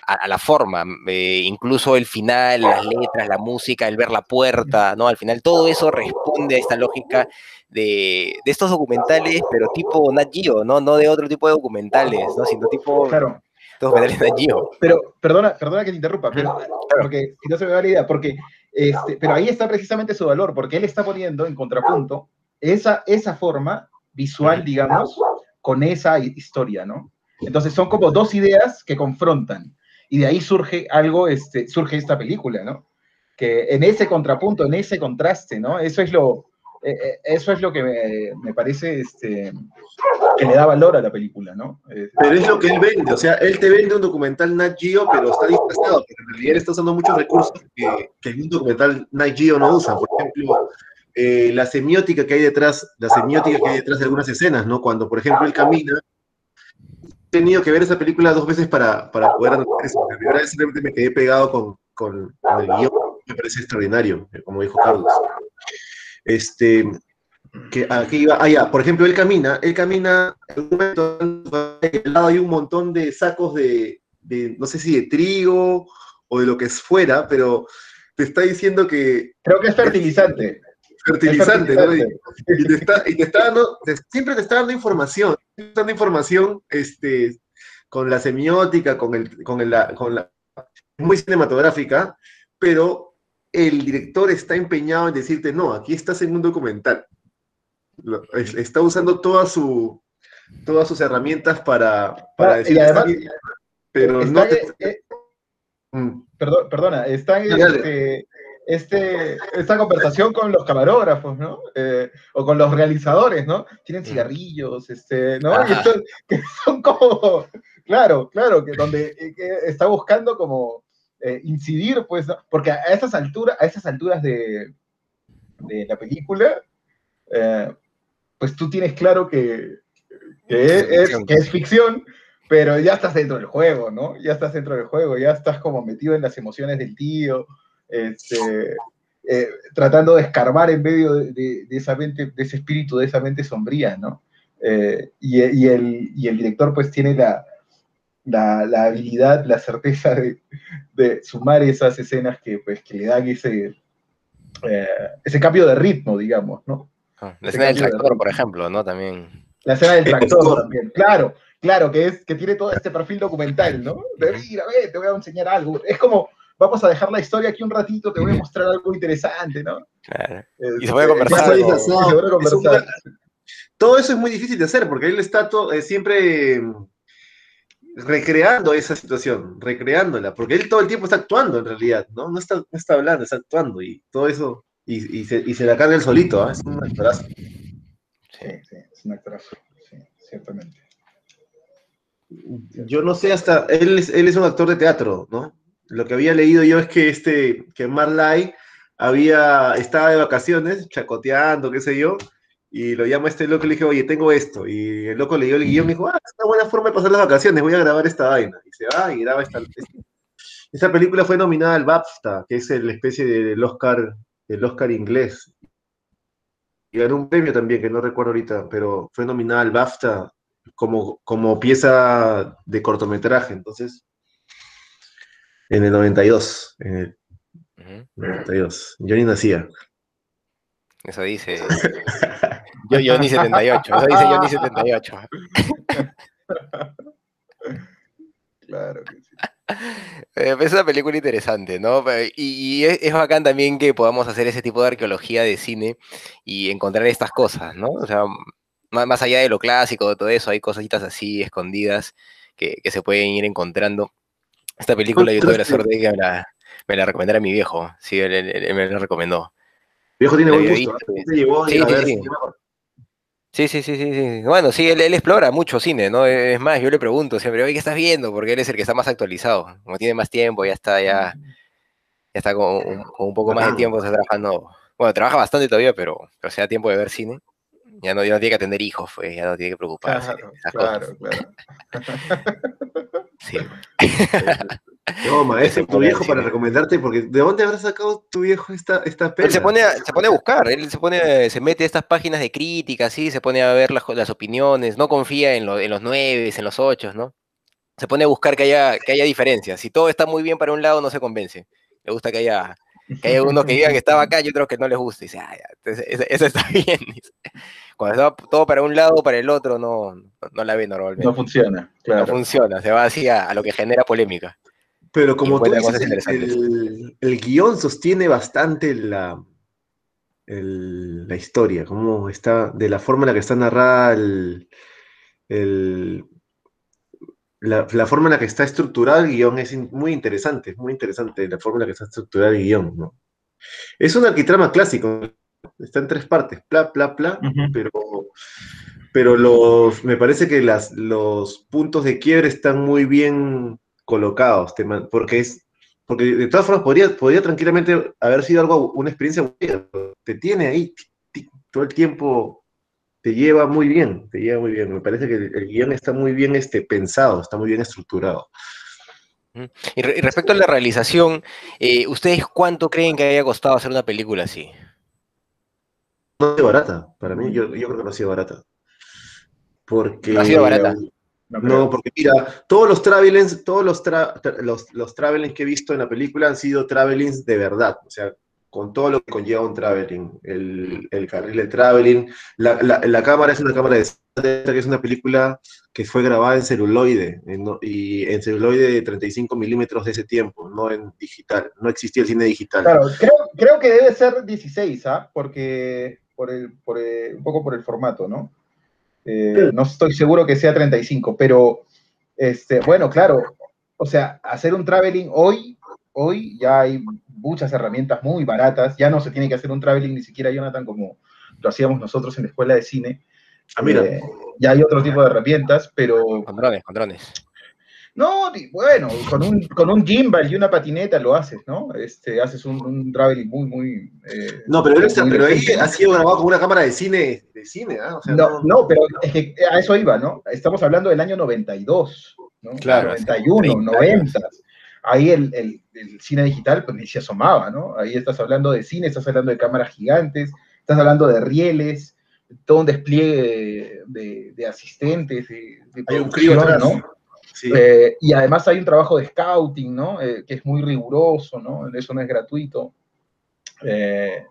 a- a la forma, eh, incluso el final, las letras, la música, el ver la puerta, ¿no? Al final todo eso responde a esta lógica de, de estos documentales, pero tipo Nat Geo, ¿no? No de otro tipo de documentales, ¿no? Sino tipo Claro, documentales Nat Geo. pero perdona, perdona que te interrumpa, pero porque si no se me va la idea, porque este, pero ahí está precisamente su valor, porque él está poniendo en contrapunto esa, esa forma visual, digamos, con esa hi- historia, ¿no? Entonces son como dos ideas que confrontan y de ahí surge algo, este, surge esta película, ¿no? Que en ese contrapunto, en ese contraste, ¿no? Eso es lo, eh, eh, eso es lo que me, me parece, este, que le da valor a la película, ¿no? Eh, Pero es lo que él vende, o sea, él te vende un documental Nat Geo, pero está disfrazado, pero en realidad está usando muchos recursos que, que en un documental Nat Geo no usa. Por ejemplo, eh, la semiótica que hay detrás, la semiótica que hay detrás de algunas escenas, ¿no? Cuando, por ejemplo, él camina, tenido que ver esa película dos veces para, para poder anotar eso. La primera vez simplemente me quedé pegado con, con, con el guion, me parece extraordinario, eh, como dijo Carlos. Este, que aquí iba, ah, ya, por ejemplo, él camina, él camina, en un momento al lado hay un montón de sacos de, de, no sé si de trigo o de lo que es fuera, pero te está diciendo que creo que es fertilizante. Fertilizante, ¿no? Y, y te está, y te está dando, te- siempre te está dando información, te está dando información este, con la semiótica, con, el, con, el- la, con la, muy cinematográfica, pero el director está empeñado en decirte, no, aquí estás en un documental. Está usando toda su, todas sus herramientas para, para Ah, además, pero no te- eh, Mm, perdona, está en Dale. este, este, esta conversación con los camarógrafos, ¿no? Eh, o con los realizadores, ¿no? Tienen cigarrillos, este, ¿no? Y esto- que son como, claro, claro, que donde eh, que está buscando como eh, incidir, pues, ¿no? porque a esas alturas, a esas alturas de, de la película, eh, pues tú tienes claro que, que es, que es ficción, pero ya estás dentro del juego, ¿no? Ya estás dentro del juego, ya estás como metido en las emociones del tío, este, eh, tratando de escarbar en medio de, de- de esa mente, de ese espíritu, de esa mente sombría, ¿no? Eh, y, y el, y el director pues tiene la, la, la habilidad, la certeza de, de sumar esas escenas que, pues, que le dan ese, eh, ese cambio de ritmo, digamos, ¿no? Ah, La Ese escena del tractor, por ejemplo, ¿no? También. La escena del El tractor tractor. también, claro, claro, que es que tiene todo este perfil documental, ¿no? De mira, ve, te voy a enseñar algo. Es como, vamos a dejar la historia aquí un ratito, te voy a mostrar algo interesante, ¿no? Claro. Este, Y se puede conversar, y se puede Es un conversar. todo eso es muy difícil de hacer porque él está to- eh, siempre mm, recreando esa situación, recreándola, porque él todo el tiempo está actuando en realidad, ¿no? No está, no está hablando, está actuando y todo eso, y, y se, y se la carga él solito, ¿ah? es un actorazo. Sí, sí, es un actorazo, sí, ciertamente. Yo no sé hasta, él es, él es un actor de teatro, ¿no? Lo que había leído yo es que este, que Marley había, estaba de vacaciones, chacoteando, qué sé yo, y lo llama este loco y le dije, oye, tengo esto. Y el loco leyó el guion y dijo, ah, es una buena forma de pasar las vacaciones, voy a grabar esta vaina. Y se va y graba esta. esta. Película fue nominada al BAFTA, que es la especie de- del Oscar, del Oscar inglés. Y ganó un premio también, que no recuerdo ahorita, pero fue nominada al BAFTA como, como pieza de cortometraje. Entonces, en el 92. En el Ujú. 92. Yo ni nacía. Eso dice. Yo, yo ni 78. Eso dice yo ni 78. Claro que sí. Eh, Es una película interesante, ¿no? Y, y es, es bacán también que podamos hacer ese tipo de arqueología de cine y encontrar estas cosas, ¿no? O sea, más, más allá de lo clásico, de todo eso, hay cositas así escondidas que, que se pueden ir encontrando. Esta película yo tuve la suerte de que me la, me la recomendara mi viejo, sí, él, él- él me la recomendó. Viejo tiene La buen gusto. ¿eh? Llevó Sí, a sí, ver sí. Sí, sí, sí, sí, sí. Bueno, sí, él, él explora mucho cine, ¿no? Es más, yo le pregunto siempre, oye, ¿qué estás viendo? Porque él es el que está más actualizado. Como tiene más tiempo, ya está, ya, ya está con un, con un poco más de tiempo, está trabajando. Bueno, trabaja bastante todavía, pero, pero se da tiempo de ver cine. Ya no, ya no tiene que atender hijos, pues, ya no tiene que preocuparse. de Claro, esas claro, cosas. claro. Sí. No, maestro, tu viejo para cine. recomendarte, porque ¿de dónde habrá sacado tu viejo esta, esta? Él se pone, a, se pone a buscar, él se pone, se mete a estas páginas de crítica, ¿sí? se pone a ver las, las opiniones, no confía en, lo- en los nueve, en los ocho, ¿no? Se pone a buscar que haya, que haya diferencias. Si todo está muy bien para un lado, no se convence. Le gusta que haya, que haya unos que digan que estaba acá y otros que no les gusta. Y dice, ah, ya, entonces, eso, eso está bien. Cuando está todo para un lado o para el otro, no, no, no la ve normalmente. No No, funciona, claro. funciona, se va así a, a lo que genera polémica. Pero como tú dices, el, el- el guion sostiene bastante la, el- la historia, cómo está, de la forma en la que está narrada el, el- la, la forma en la que está estructurado el guion es in- muy interesante, es muy interesante la forma en la que está estructurado el guion, ¿no? Es un arquitrama clásico, está en tres partes, bla, bla, Ujú. pero, pero los, me parece que las, los puntos de quiebre están muy bien colocados, porque es, porque de todas formas podría, podría tranquilamente haber sido algo, una experiencia pero te tiene ahí todo el tiempo, te lleva muy bien, te lleva muy bien, me parece que el, el guion está muy bien este, pensado, está muy bien estructurado. Y, re- y respecto a la realización, eh, ¿ustedes cuánto creen que haya costado hacer una película así? No ha sido barata, para mí, yo, yo creo que no ha sido barata. Porque... ¿No ha sido barata? No porque mira, todos los travelings, todos los, tra- tra- los, los travelings que he visto en la película han sido travelings de verdad, o sea, con todo lo que conlleva un traveling, el, el carril de traveling, la, la- la cámara es una cámara de que es una película que fue grabada en celuloide, en- y en celuloide de 35 milímetros de ese tiempo, no en digital, no existía el cine digital. Claro, creo, creo que debe ser 16, ¿ah? Porque por el, por el- un poco por el formato, ¿no? Eh, no estoy seguro que sea 35, pero este, bueno, claro, o sea, hacer un traveling hoy, hoy ya hay muchas herramientas muy baratas, ya no se tiene que hacer un traveling ni siquiera, Jonathan, como lo hacíamos nosotros en la escuela de cine. Ah, mira, Eh, ya hay otro tipo de herramientas, pero Con drones, con drones. No, bueno, con un, con un gimbal y una patineta lo haces, ¿no? Este, haces un, un traveling muy, muy... eh, no, pero, está- muy pero ahí ha sido grabado con una cámara de cine, de cine, ¿ah? O sea, No, no, pero es que a eso iba, ¿no? Estamos hablando del año 92, ¿no? Claro, 91, 30 90. Ahí el, el- el cine digital pues ni se asomaba, ¿no? Ahí estás hablando de cine, estás hablando de cámaras gigantes, estás hablando de rieles, todo un despliegue de, de- de asistentes, de, de Hay un crío atrás. ¿no? Eh, y además hay un trabajo de scouting, ¿no? Eh, que es muy riguroso, ¿no? Eso no es gratuito. Eh,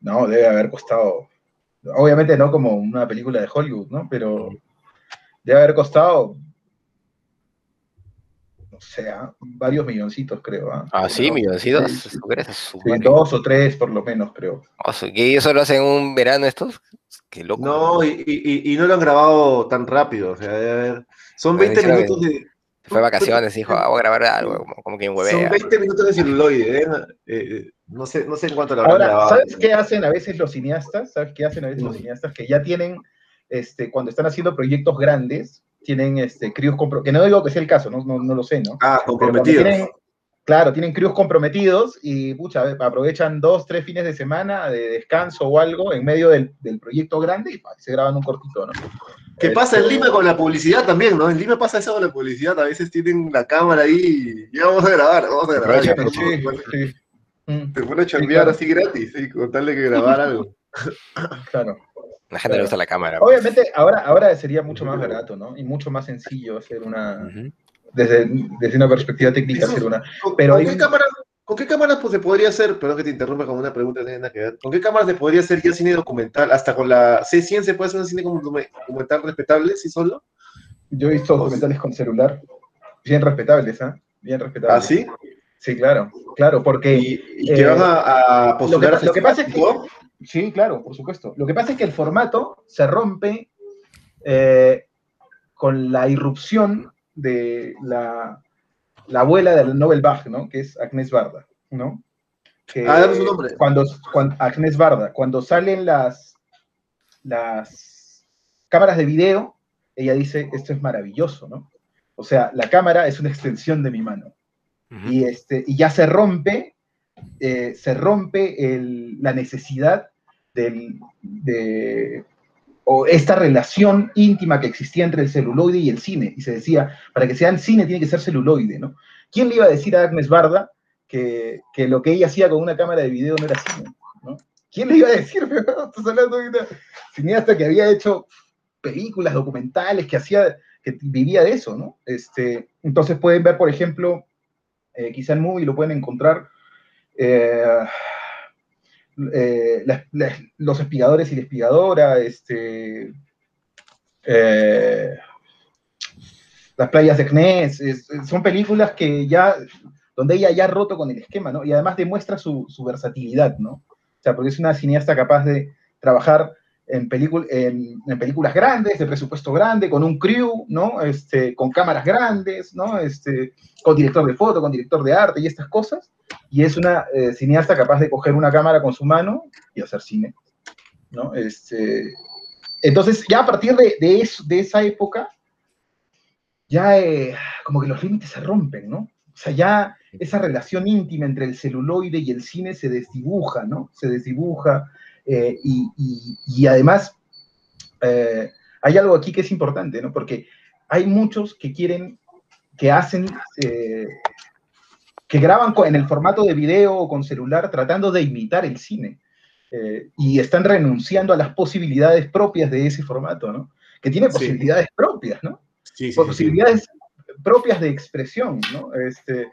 no, debe haber costado, obviamente no como una película de Hollywood, ¿no? Pero debe haber costado, no sé, ¿ah? varios milloncitos, creo. ¿ah? Ah, sí, ¿No? milloncitos. Sí, sí, dos o tres por lo menos, creo. O sea, ¿Que ellos solo hacen un verano estos? Qué loco. No, y, y- y no lo han grabado tan rápido. O sea, debe haber- son Bueno, 20 hicieron minutos de. Fue vacaciones, dijo, ah, voy a grabar algo, como, como Son huevea. 20 minutos de celuloide. ¿eh? Eh, no, sé, no sé en cuánto lo habrán Ahora, grabado. ¿sabes qué hacen a veces los cineastas? ¿Sabes qué hacen a veces los cineastas? Que ya tienen, este, cuando están haciendo proyectos grandes, tienen este, críos compro- que no digo que sea el caso, no, no, no lo sé, ¿no? Ah, comprometidos. tienen- claro, tienen críos comprometidos y pucha, aprovechan dos, tres fines de semana de descanso o algo en medio del, del proyecto grande y pa, se graban un cortito, ¿no? ¿Qué pasa en Este, Lima con la publicidad también, no? En Lima pasa eso con la publicidad. A veces tienen la cámara ahí y ya vamos a grabar, vamos a grabar. Te pone a chambear claro. así gratis, y con tal de que grabar algo. claro. La gente le gusta la cámara. pues. Obviamente, ahora, ahora sería mucho más barato, ¿no? Y mucho más sencillo hacer una, Ujú. desde, desde una perspectiva técnica, hacer una. ¿Con, Pero con hay qué un- cámara, ¿Con qué cámaras pues, se podría hacer? Perdón que te interrumpa con una pregunta que no tiene nada que ver. ¿Con qué cámaras se podría hacer ya cine documental? Hasta con la C100 se puede hacer un cine documental respetable, sí solo. Yo he visto documentales con celular, bien respetables, ¿ah? bien respetable. ¿Ah, sí? Sí, claro, claro, porque... ¿Y, y que eh, van a, a postular lo que- a lo que pasa es festival? Sí, claro, por supuesto. Lo que pasa es que el formato se rompe eh, con la irrupción de la, la abuela del Nobel Bach, ¿no? Que es Agnes Barda, ¿no? Que Ah, dame su nombre. Cuando, cuando- Agnes Barda, cuando salen las, las cámaras de video, ella dice, esto es maravilloso, ¿no? O sea, la cámara es una extensión de mi mano y, este, y ya se rompe, eh, se rompe el- la necesidad del, de, o esta relación íntima que existía entre el celuloide y el cine. Y se decía, para que sea cine tiene que ser celuloide, ¿no? ¿Quién le iba a decir a Agnes Barda que, que lo que ella hacía con una cámara de video no era cine? ¿no? ¿Quién le iba a decir? Estás hablando de una cineasta que había hecho películas, documentales, que hacía, que vivía de eso, ¿no? Este, entonces pueden ver, por ejemplo, eh, quizá en Movie lo pueden encontrar, eh, eh, Los espigadores y la espigadora, este, eh, Las playas de Kness, es- son películas que ya, donde ella ya ha roto con el esquema, ¿no? Y además demuestra su, su versatilidad, ¿no? O sea, porque es una cineasta capaz de trabajar en, en, en películas grandes, de presupuesto grande, con un crew, ¿no? Este, con cámaras grandes, ¿no? Este, con director de foto, con director de arte y estas cosas. Y es una eh, cineasta capaz de coger una cámara con su mano y hacer cine, ¿no? Este, entonces, ya a partir de, de, eso- de esa época, ya eh, como que los límites se rompen, ¿no? O sea, ya esa relación íntima entre el celuloide y el cine se desdibuja, ¿no? Se desdibuja. Eh, y, y- y además, eh, hay algo aquí que es importante, ¿no? Porque hay muchos que quieren, que hacen, eh, que graban en el formato de video o con celular tratando de imitar el cine. y están renunciando a las posibilidades propias de ese formato, ¿no? Que tiene Sí. posibilidades propias, ¿no? Sí, sí, posibilidades propias de expresión, ¿no? Este,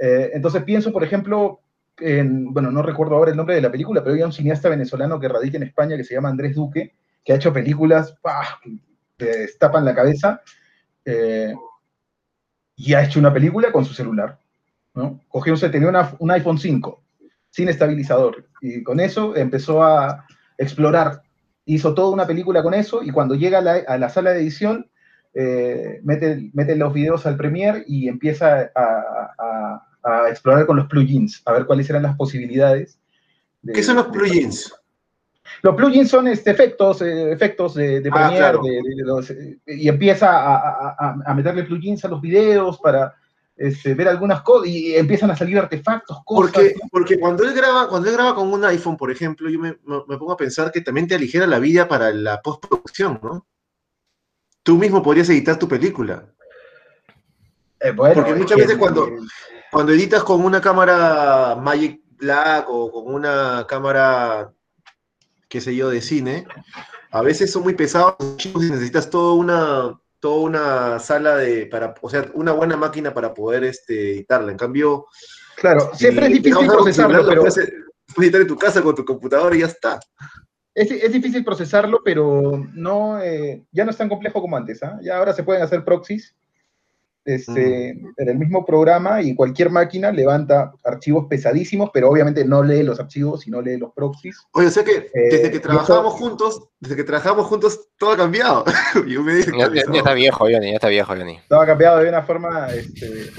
entonces pienso, por ejemplo, en, bueno, no recuerdo ahora el nombre de la película, pero hay un cineasta venezolano que radica en España que se llama Andrés Duque, que ha hecho películas te destapan la cabeza, eh, y ha hecho una película con su celular, ¿no? Cogió, tenía un iPhone 5, sin estabilizador, y con eso empezó a explorar, hizo toda una película con eso, y cuando llega a la, sala de edición, eh, mete, los videos al Premiere y empieza a explorar con los plugins, a ver cuáles eran las posibilidades. de- ¿Qué son los plugins? Los plugins son este, efectos, eh, efectos de, de Ah, Premiere, claro. de- de- de los, eh, y empieza a, a- a- a meterle plugins a los videos para este, ver algunas cosas, y empiezan a salir artefactos, cosas. Porque, porque cuando él graba, cuando él graba con un iPhone, por ejemplo, yo me, pongo a pensar que también te aligera la vida para la postproducción, ¿no? Tú mismo podrías editar tu película. Eh, bueno, porque muchas que- veces cuando- Cuando editas con una cámara Magic Black o con una cámara, qué sé yo, de cine, a veces son muy pesados y necesitas toda una, toda una sala de, para, o sea, una buena máquina para poder este, editarla. En cambio, Claro, siempre es difícil procesarlo, pero... puedes, puedes editar en tu casa con tu computadora y ya está. Es, es difícil procesarlo, pero no, eh, ya no es tan complejo como antes. ¿ah? Ya ahora se pueden hacer proxies este, en el mismo programa y cualquier máquina levanta archivos pesadísimos, pero obviamente no lee los archivos, sino lee los proxies. Oye, o sea que Eh, desde y que eso- trabajábamos juntos, desde que trabajamos juntos, todo ha cambiado. Yo me he Ya, ya- ya desactualizado. está viejo, Johnny, ya está viejo, Johnny. Todo ha cambiado de una forma, este, de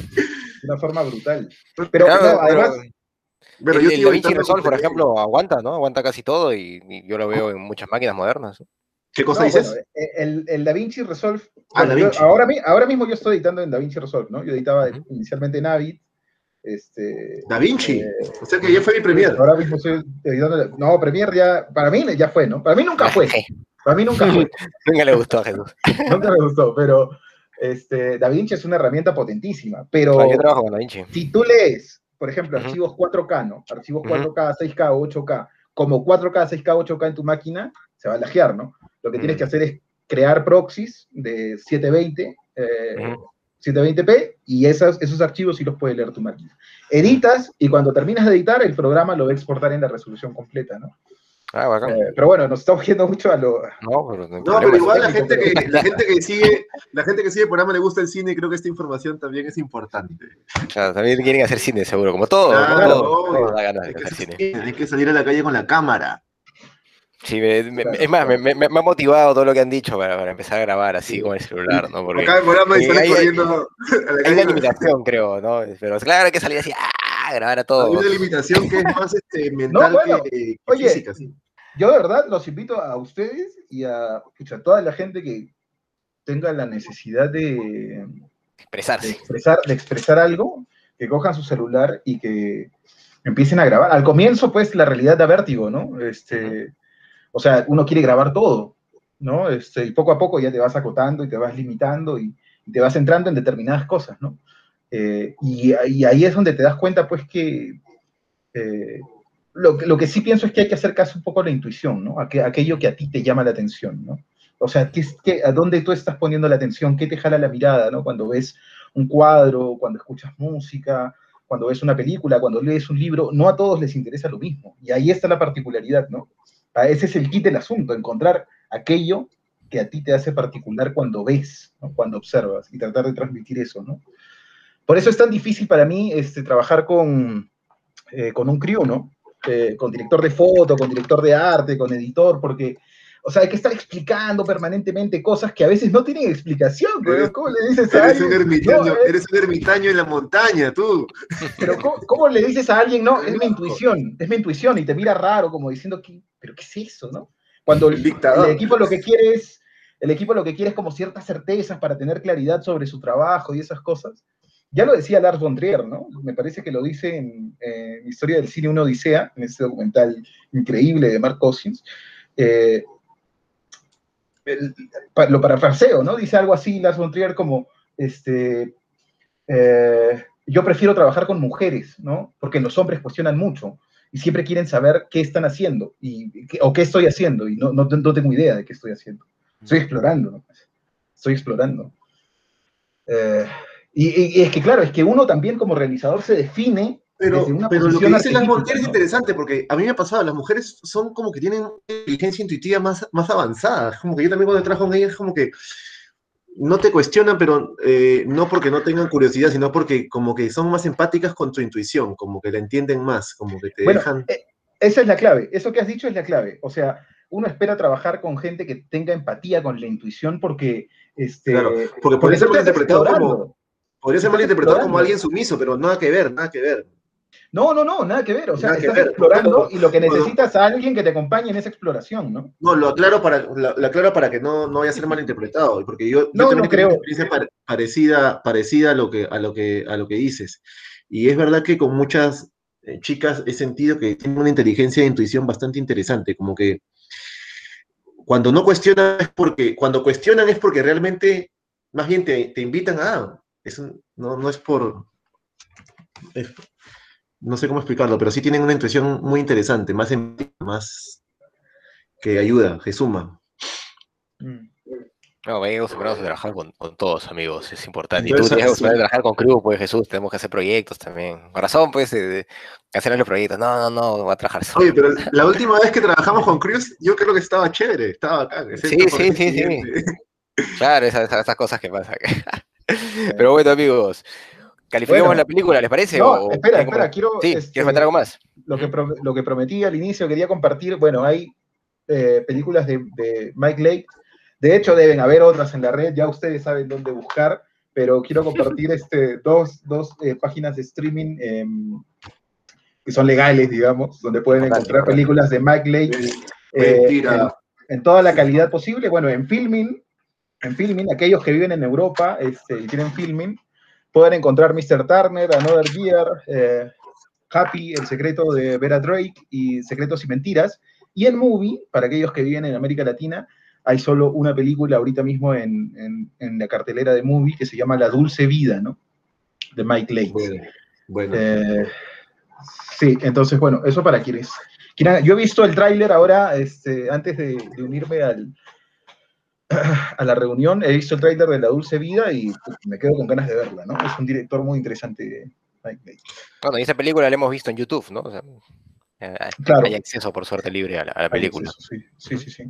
una forma brutal. Pero Claro, no, además, pero Pero el, yo el Resolve, por ejemplo, aguanta, ¿no? Aguanta casi todo y, y yo lo veo en muchas máquinas modernas. ¿Qué cosa no, dices? bueno, eh, el, el DaVinci Resolve, Ah, bueno, yo- DaVinci. ahora, mi- ahora mismo yo estoy editando en DaVinci Resolve, ¿no? Yo editaba inicialmente en Avid, este, Da Vinci. eh, o sea que ya fue mi premier. Ahora mismo estoy editando. No, Premiere ya. Para mí ya fue, ¿no? Para mí nunca fue. Para mí nunca fue. Nunca le gustó a Jesús. nunca me gustó. Pero este, DaVinci es una herramienta potentísima. Pero Ah, Yo trabajo con DaVinci. si tú lees, por ejemplo, archivos 4K, ¿no? Archivos Ujú. 4K, 6K o 8K, como 4K, 6K, 8K en tu máquina, se va a lajear, ¿no? Lo que tienes que hacer es crear proxies de 720, eh, Ujú. 720p, y esas, esos archivos sí los puede leer tu máquina. Editas, y cuando terminas de editar, el programa lo va a exportar en la resolución completa, ¿no? Ah, bacán. Eh, pero bueno, nos estamos yendo mucho a lo... No, pero no hay No, problema. pero igual la gente que, la gente que sigue, la gente que sigue el programa le gusta el cine y creo que esta información también es importante. Claro, también quieren hacer cine, seguro, como todo. Claro, como todo, obvio. todo da ganas de Hay que, hacer hacer cine. cine, hay que salir a la calle con la cámara. Sí, me- me- es más, me, me- me ha motivado todo lo que han dicho para, para empezar a grabar así con el celular, ¿no? Porque Acá el programa y sale hay- corriendo hay calle. una limitación, creo, ¿no? Pero claro, hay que salir así, ¡ah! grabar a Hay todo. una limitación que es más este, mental bueno, que, que oye, física. sí. Yo de verdad los invito a ustedes y a, a toda la gente que tenga la necesidad de, de Expresarse. expresar, de expresar algo, que cojan su celular y que empiecen a grabar. Al comienzo, pues, la realidad da vértigo, ¿no? Este, o sea, uno quiere grabar todo, ¿no? Este, y poco a poco ya te vas acotando y te vas limitando y, te vas centrando en determinadas cosas, ¿no? Eh, y, ahí es donde te das cuenta, pues, que eh, lo, lo que sí pienso es que hay que hacer caso un poco a la intuición, ¿no? Aquello que a ti te llama la atención, ¿no? O sea, ¿qué, es- qué- ¿a dónde tú estás poniendo la atención? ¿Qué te jala la mirada, ¿no? Cuando ves un cuadro, cuando escuchas música, cuando ves una película, cuando lees un libro, no a todos les interesa lo mismo. Y ahí está la particularidad, ¿no? Ese es el kit del asunto, encontrar aquello que a ti te hace particular cuando ves, cuando observas, y tratar de transmitir eso, ¿no? Por eso es tan difícil para mí este, trabajar con, eh, con un crew, ¿no? Eh, con director de foto, con director de arte, con editor, porque, o sea, hay que estar explicando permanentemente cosas que a veces no tienen explicación. Eres- ¿Cómo le dices a Eres un alguien? ermitaño, No, eh, eres un ermitaño en la montaña, tú. pero ¿cómo, cómo le dices a alguien, no, es mi intuición, es mi intuición, y te mira raro, como diciendo, ¿qué, ¿pero qué es eso, no? Cuando el, equipo lo que quiere es, el equipo lo que quiere es como ciertas certezas para tener claridad sobre su trabajo y esas cosas. Ya lo decía Lars von Trier, ¿no? Me parece que lo dice en, eh, Historia del Cine, una odisea, en ese documental increíble de Mark Cousins. Eh, el- lo parafraseo, ¿no? Dice algo así Lars von Trier como, este, eh, yo prefiero trabajar con mujeres, ¿no? Porque los hombres cuestionan mucho y siempre quieren saber qué están haciendo y, qué- o qué estoy haciendo y no, no, no tengo idea de qué estoy haciendo. Estoy explorando, ¿no? Estoy explorando. Eh, y- y es que, claro, es que uno también como realizador se define Pero, pero lo que dicen las mujeres es interesante porque a mí me ha pasado, las mujeres son como que tienen inteligencia intuitiva más, más avanzada. Como que yo también cuando trabajo con ellas como que no te cuestionan, pero eh, no porque no tengan curiosidad, sino porque como que son más empáticas con tu intuición, como que la entienden más, como que te Bueno, dejan... eh, esa es la clave. Eso que has dicho es la clave. O sea, uno espera trabajar con gente que tenga empatía con la intuición porque, este, Claro, porque podría ser malinterpretado como-. Podría ser malinterpretado como alguien sumiso, pero nada que ver, nada que ver. No, no, no, nada que ver. O sea, Nada estás ver. explorando y lo que necesitas es a alguien que te acompañe en esa exploración, ¿no? No, lo aclaro para, lo, lo aclaro para que no, no vaya a ser malinterpretado, porque yo, yo No, también no tengo una creo. experiencia pare- parecida, parecida a, lo que, a, lo que, a lo que dices. Y es verdad que con muchas eh, chicas he sentido que tienen una inteligencia de intuición bastante interesante, como que cuando no cuestionan es porque, cuando cuestionan es porque realmente más bien te, te invitan a, "Ah, es un- no, no es por, es- no sé cómo explicarlo, pero sí tienen una intuición muy interesante, más, más que ayuda, que suma. Mm. No, me hemos acostumbrados a trabajar con, con todos, amigos, es importante. Y tú tienes que sí. trabajar con crew, pues Jesús, tenemos que hacer proyectos también. Razón, pues, de, de hacer los proyectos. No, no, no, va a trabajar solo. Oye, pero la última vez que trabajamos con Cruz, yo creo que estaba chévere, estaba acá. Sí, sí, sí, sí. Claro, esas, esas- esas cosas que pasan. Pero bueno, amigos, calificamos Bueno. la película, ¿les parece? No, O- espera, ¿quieren espera, quiero... Sí, este, ¿quieres meter algo más? lo que, pro- lo que prometí al inicio, quería compartir, bueno, hay eh, películas de, de Mike Lake, de hecho deben haber otras en la red, ya ustedes saben dónde buscar, pero quiero compartir este, dos, dos eh, páginas de streaming em, que son legales, digamos, donde pueden encontrar películas de Mike Lake eh, Mentira. en, en toda la calidad posible. Bueno, en Filmin, en Filmin, aquellos que viven en Europa este, y tienen Filmin, pueden encontrar Mr. Turner, Another Year, eh, Happy, El secreto de Vera Drake y Secretos y Mentiras. Y en Movie, para aquellos que viven en América Latina, hay solo una película ahorita mismo en, en- en la cartelera de Movie que se llama La Dulce Vida, ¿no? De Mike Lake. Bueno, bueno. Eh, sí, entonces, bueno, eso para quienes. Yo he visto el tráiler ahora, este, antes de, de unirme al, a la reunión, he visto el tráiler de La Dulce Vida y pues, me quedo con ganas de verla, ¿no? Es un director muy interesante. Bueno, y esa película la hemos visto en YouTube, ¿no? O sea, eh, Claro. hay acceso por suerte libre a la, a la película. Sí, sí, sí. sí.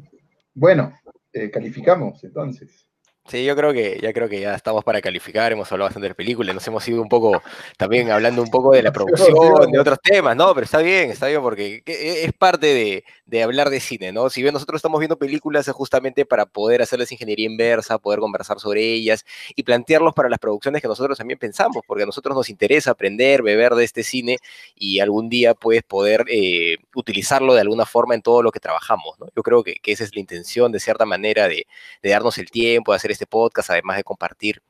Bueno, eh, calificamos entonces. Sí, yo creo que ya creo que ya estamos para calificar, hemos hablado bastante de la película, nos hemos ido un poco también hablando un poco de la producción, de otros temas, ¿no? Pero está bien, está bien, porque que- e, es parte de, de hablar de cine, ¿no? Si bien nosotros estamos viendo películas es justamente para poder hacerles ingeniería inversa, poder conversar sobre ellas y plantearlos para las producciones que nosotros también pensamos, porque a nosotros nos interesa aprender, beber de este cine y algún día pues poder eh, utilizarlo de alguna forma en todo lo que trabajamos, ¿no? Yo creo que, que esa es la intención de cierta manera de, de darnos el tiempo, de hacer este podcast, además de compartir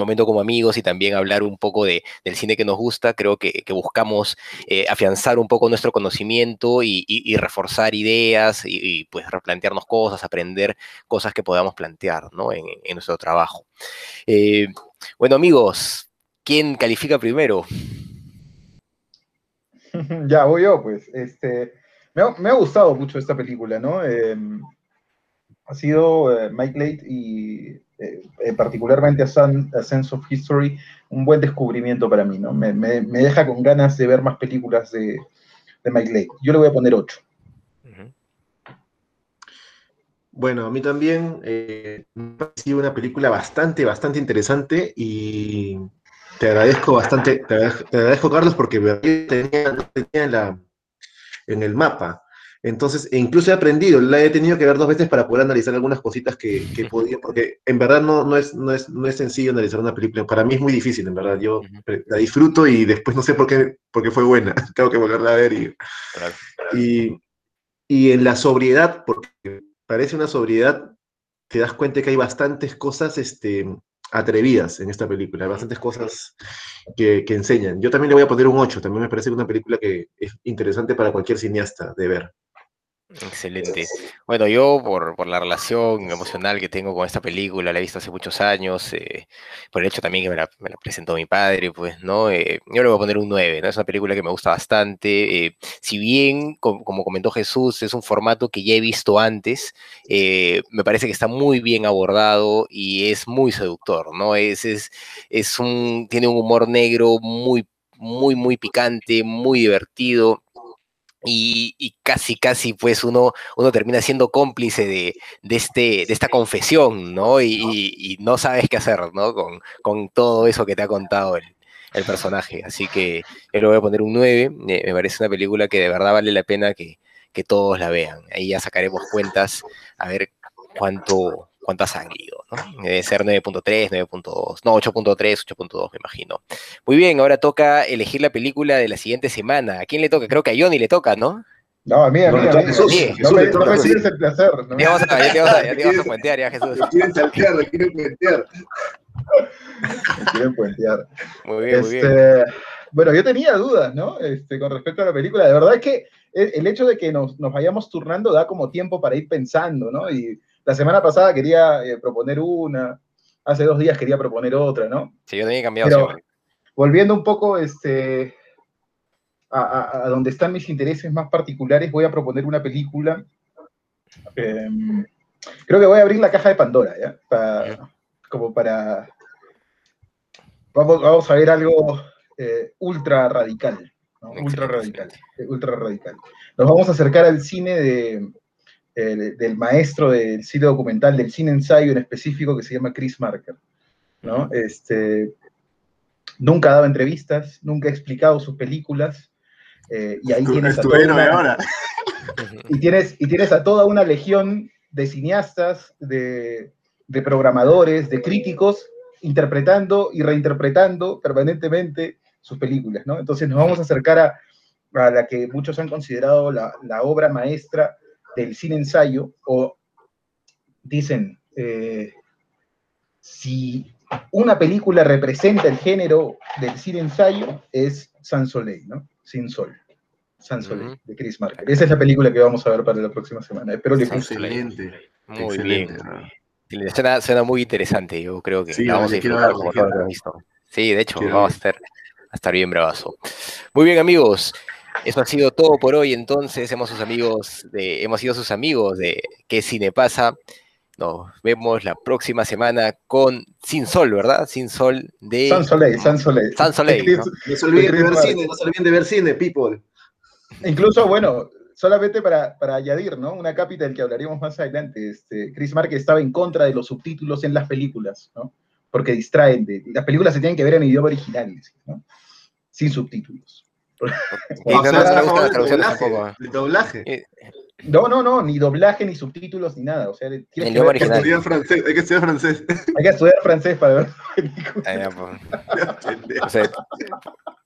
momento como amigos y también hablar un poco de, del cine que nos gusta, creo que, buscamos eh, afianzar un poco nuestro conocimiento y, reforzar ideas y, pues replantearnos cosas, aprender cosas que podamos plantear ¿no? en, nuestro trabajo. Eh, bueno amigos, ¿quién califica primero? ya, voy yo, pues. Este, me, ha, gustado mucho esta película, ¿no? Eh, ha sido eh, Mike Late y eh, eh, particularmente a, Sun- a Sense of History un buen descubrimiento para mí, ¿no? Me, me- me deja con ganas de ver más películas de, de Mike Late. Yo le voy a poner 8. Bueno, a mí también eh, me ha parecido una película bastante, bastante interesante y te agradezco bastante, te agradezco, te agradezco, Carlos, porque me tenía, no tenía en, la, en el mapa. Entonces, e incluso he aprendido, la he tenido que ver dos veces para poder analizar algunas cositas que, que podía, porque en verdad no, no, es, no, es, no es sencillo analizar una película. Para mí es muy difícil, en verdad. Yo la disfruto y después no sé por qué, por qué fue buena. Tengo que volverla a ver. Y, Claro. y, y en la sobriedad, porque parece una sobriedad, te das cuenta que hay bastantes cosas este, atrevidas en esta película, hay bastantes cosas que, que enseñan. Yo también le voy a poner un 8, también me parece una película que es interesante para cualquier cineasta de ver. Excelente. Bueno, yo por, por la relación emocional que tengo con esta película, la he visto hace muchos años, eh, por el hecho también que me la, me la presentó mi padre, pues, ¿no? Eh, yo le voy a poner un 9, ¿no? Es una película que me gusta bastante. eh, si bien, com- como comentó Jesús, es un formato que ya he visto antes, me parece que está muy bien abordado y es muy seductor, ¿no? Es, es, es un, tiene un humor negro muy, muy, muy picante, muy divertido y, y casi, casi, pues uno, uno termina siendo cómplice de, de, este, de esta confesión, ¿no? Y, y- y no sabes qué hacer, ¿no? Con, con todo eso que te ha contado el, el personaje. Así que yo le voy a poner un 9. eh, me parece una película que de verdad vale la pena que, que todos la vean. Ahí ya sacaremos cuentas a ver cuánto, cuánto ha salido, ¿no? Debe ser 9.3, 9.2, no, 8.3, 8.2, me imagino. Muy bien, ahora toca elegir la película de la siguiente semana. ¿A quién le toca? Creo que a Johnny le toca, ¿no? No, a mí, a mí, le a mí. Jesús, No Jesús me, no toca, me el placer. ¿no? Ya te vas a, ya te vas a, ya te vas a puentear, ya Jesús. quieren saltear, le quieren puentear. Me quieren puentear. Muy bien, muy bien. Este, bueno, yo tenía dudas, ¿no? Este, con respecto a la película. De verdad es que el, el hecho de que nos, nos vayamos turnando da como tiempo para ir pensando, ¿no? Y la semana pasada quería eh, proponer una, hace dos días quería proponer otra, ¿no? Sí, yo he cambiado Pero siempre. volviendo un poco este, a, a- a donde están mis intereses más particulares, voy a proponer una película. em, creo que voy a abrir la caja de Pandora, ¿ya? Como para... Vamos, vamos a ver algo eh, ultra radical. ¿no? Ultra radical. eh, Ultra radical. Nos vamos a acercar al cine de, el- del maestro del cine documental, del cine ensayo en específico, que se llama Chris Marker. ¿no? Este, nunca ha dado entrevistas, nunca ha explicado sus películas. eh, y ahí tienes a toda una- ahora. y tienes, y tienes a toda una legión de cineastas, de, de programadores, de críticos, interpretando y reinterpretando permanentemente sus películas, ¿no? Entonces nos vamos a acercar a, a la que muchos han considerado la, la obra maestra del cine ensayo, o dicen, eh, si una película representa el género del cine ensayo, es Sans Soleil, ¿no? Sin Sol. Sans Soleil, de Chris Marker. Esa es la película que vamos a ver para la próxima semana. Espero que Sans funcione. Excelente. Muy excelente, bien. Suena, suena muy interesante, yo creo que Sí, la vamos a disfrutar verla, como todos lo visto. Sí, de hecho, Quiero vamos a estar, a estar bien bravazo. Muy bien, amigos. Eso ha sido todo por hoy, entonces. Hemos, sus amigos de, hemos sido sus amigos de ¿Qué Cine Pasa? Nos vemos la próxima semana con Sin Sol, ¿verdad? Sin Sol de Sans Soleil, Sans Soleil. Sans Soleil, Chris- ¿no? No se olviden de ver cine, no se olviden de ver cine, people. Incluso, bueno, solamente para, para añadir, ¿no? Una cápita del que hablaríamos más adelante. Este, Chris Marker estaba en contra de los subtítulos en las películas, ¿no? Porque distraen. De, las películas se tienen que ver en idioma original, ¿no? Sin subtítulos. Y no del traducciones doblaje, tampoco. doblaje. Eh, No, no, no, ni doblaje, ni subtítulos, ni nada. O sea, tienes El que ver- Hay que estudiar francés, hay que estudiar francés. hay que estudiar francés para ver la película. ah, ya, pues. O sea,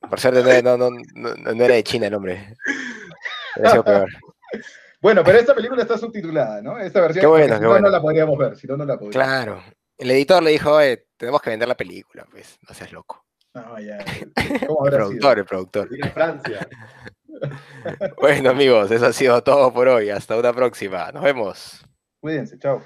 por suerte no, no, no, no- no era de China el hombre. Hubiera sido peor. Bueno, pero esta película está subtitulada, ¿no? Esta versión, Qué bueno, porque si qué no, bueno. no la podríamos ver, si no, no la podríamos Claro. El editor le dijo, oye, tenemos que vender la película, pues, no seas loco. No, ya. ¿Cómo El sido? productor, el productor. Ir a Francia. Bueno, amigos, eso ha sido todo por hoy. Hasta una próxima. Nos vemos. Cuídense, chao.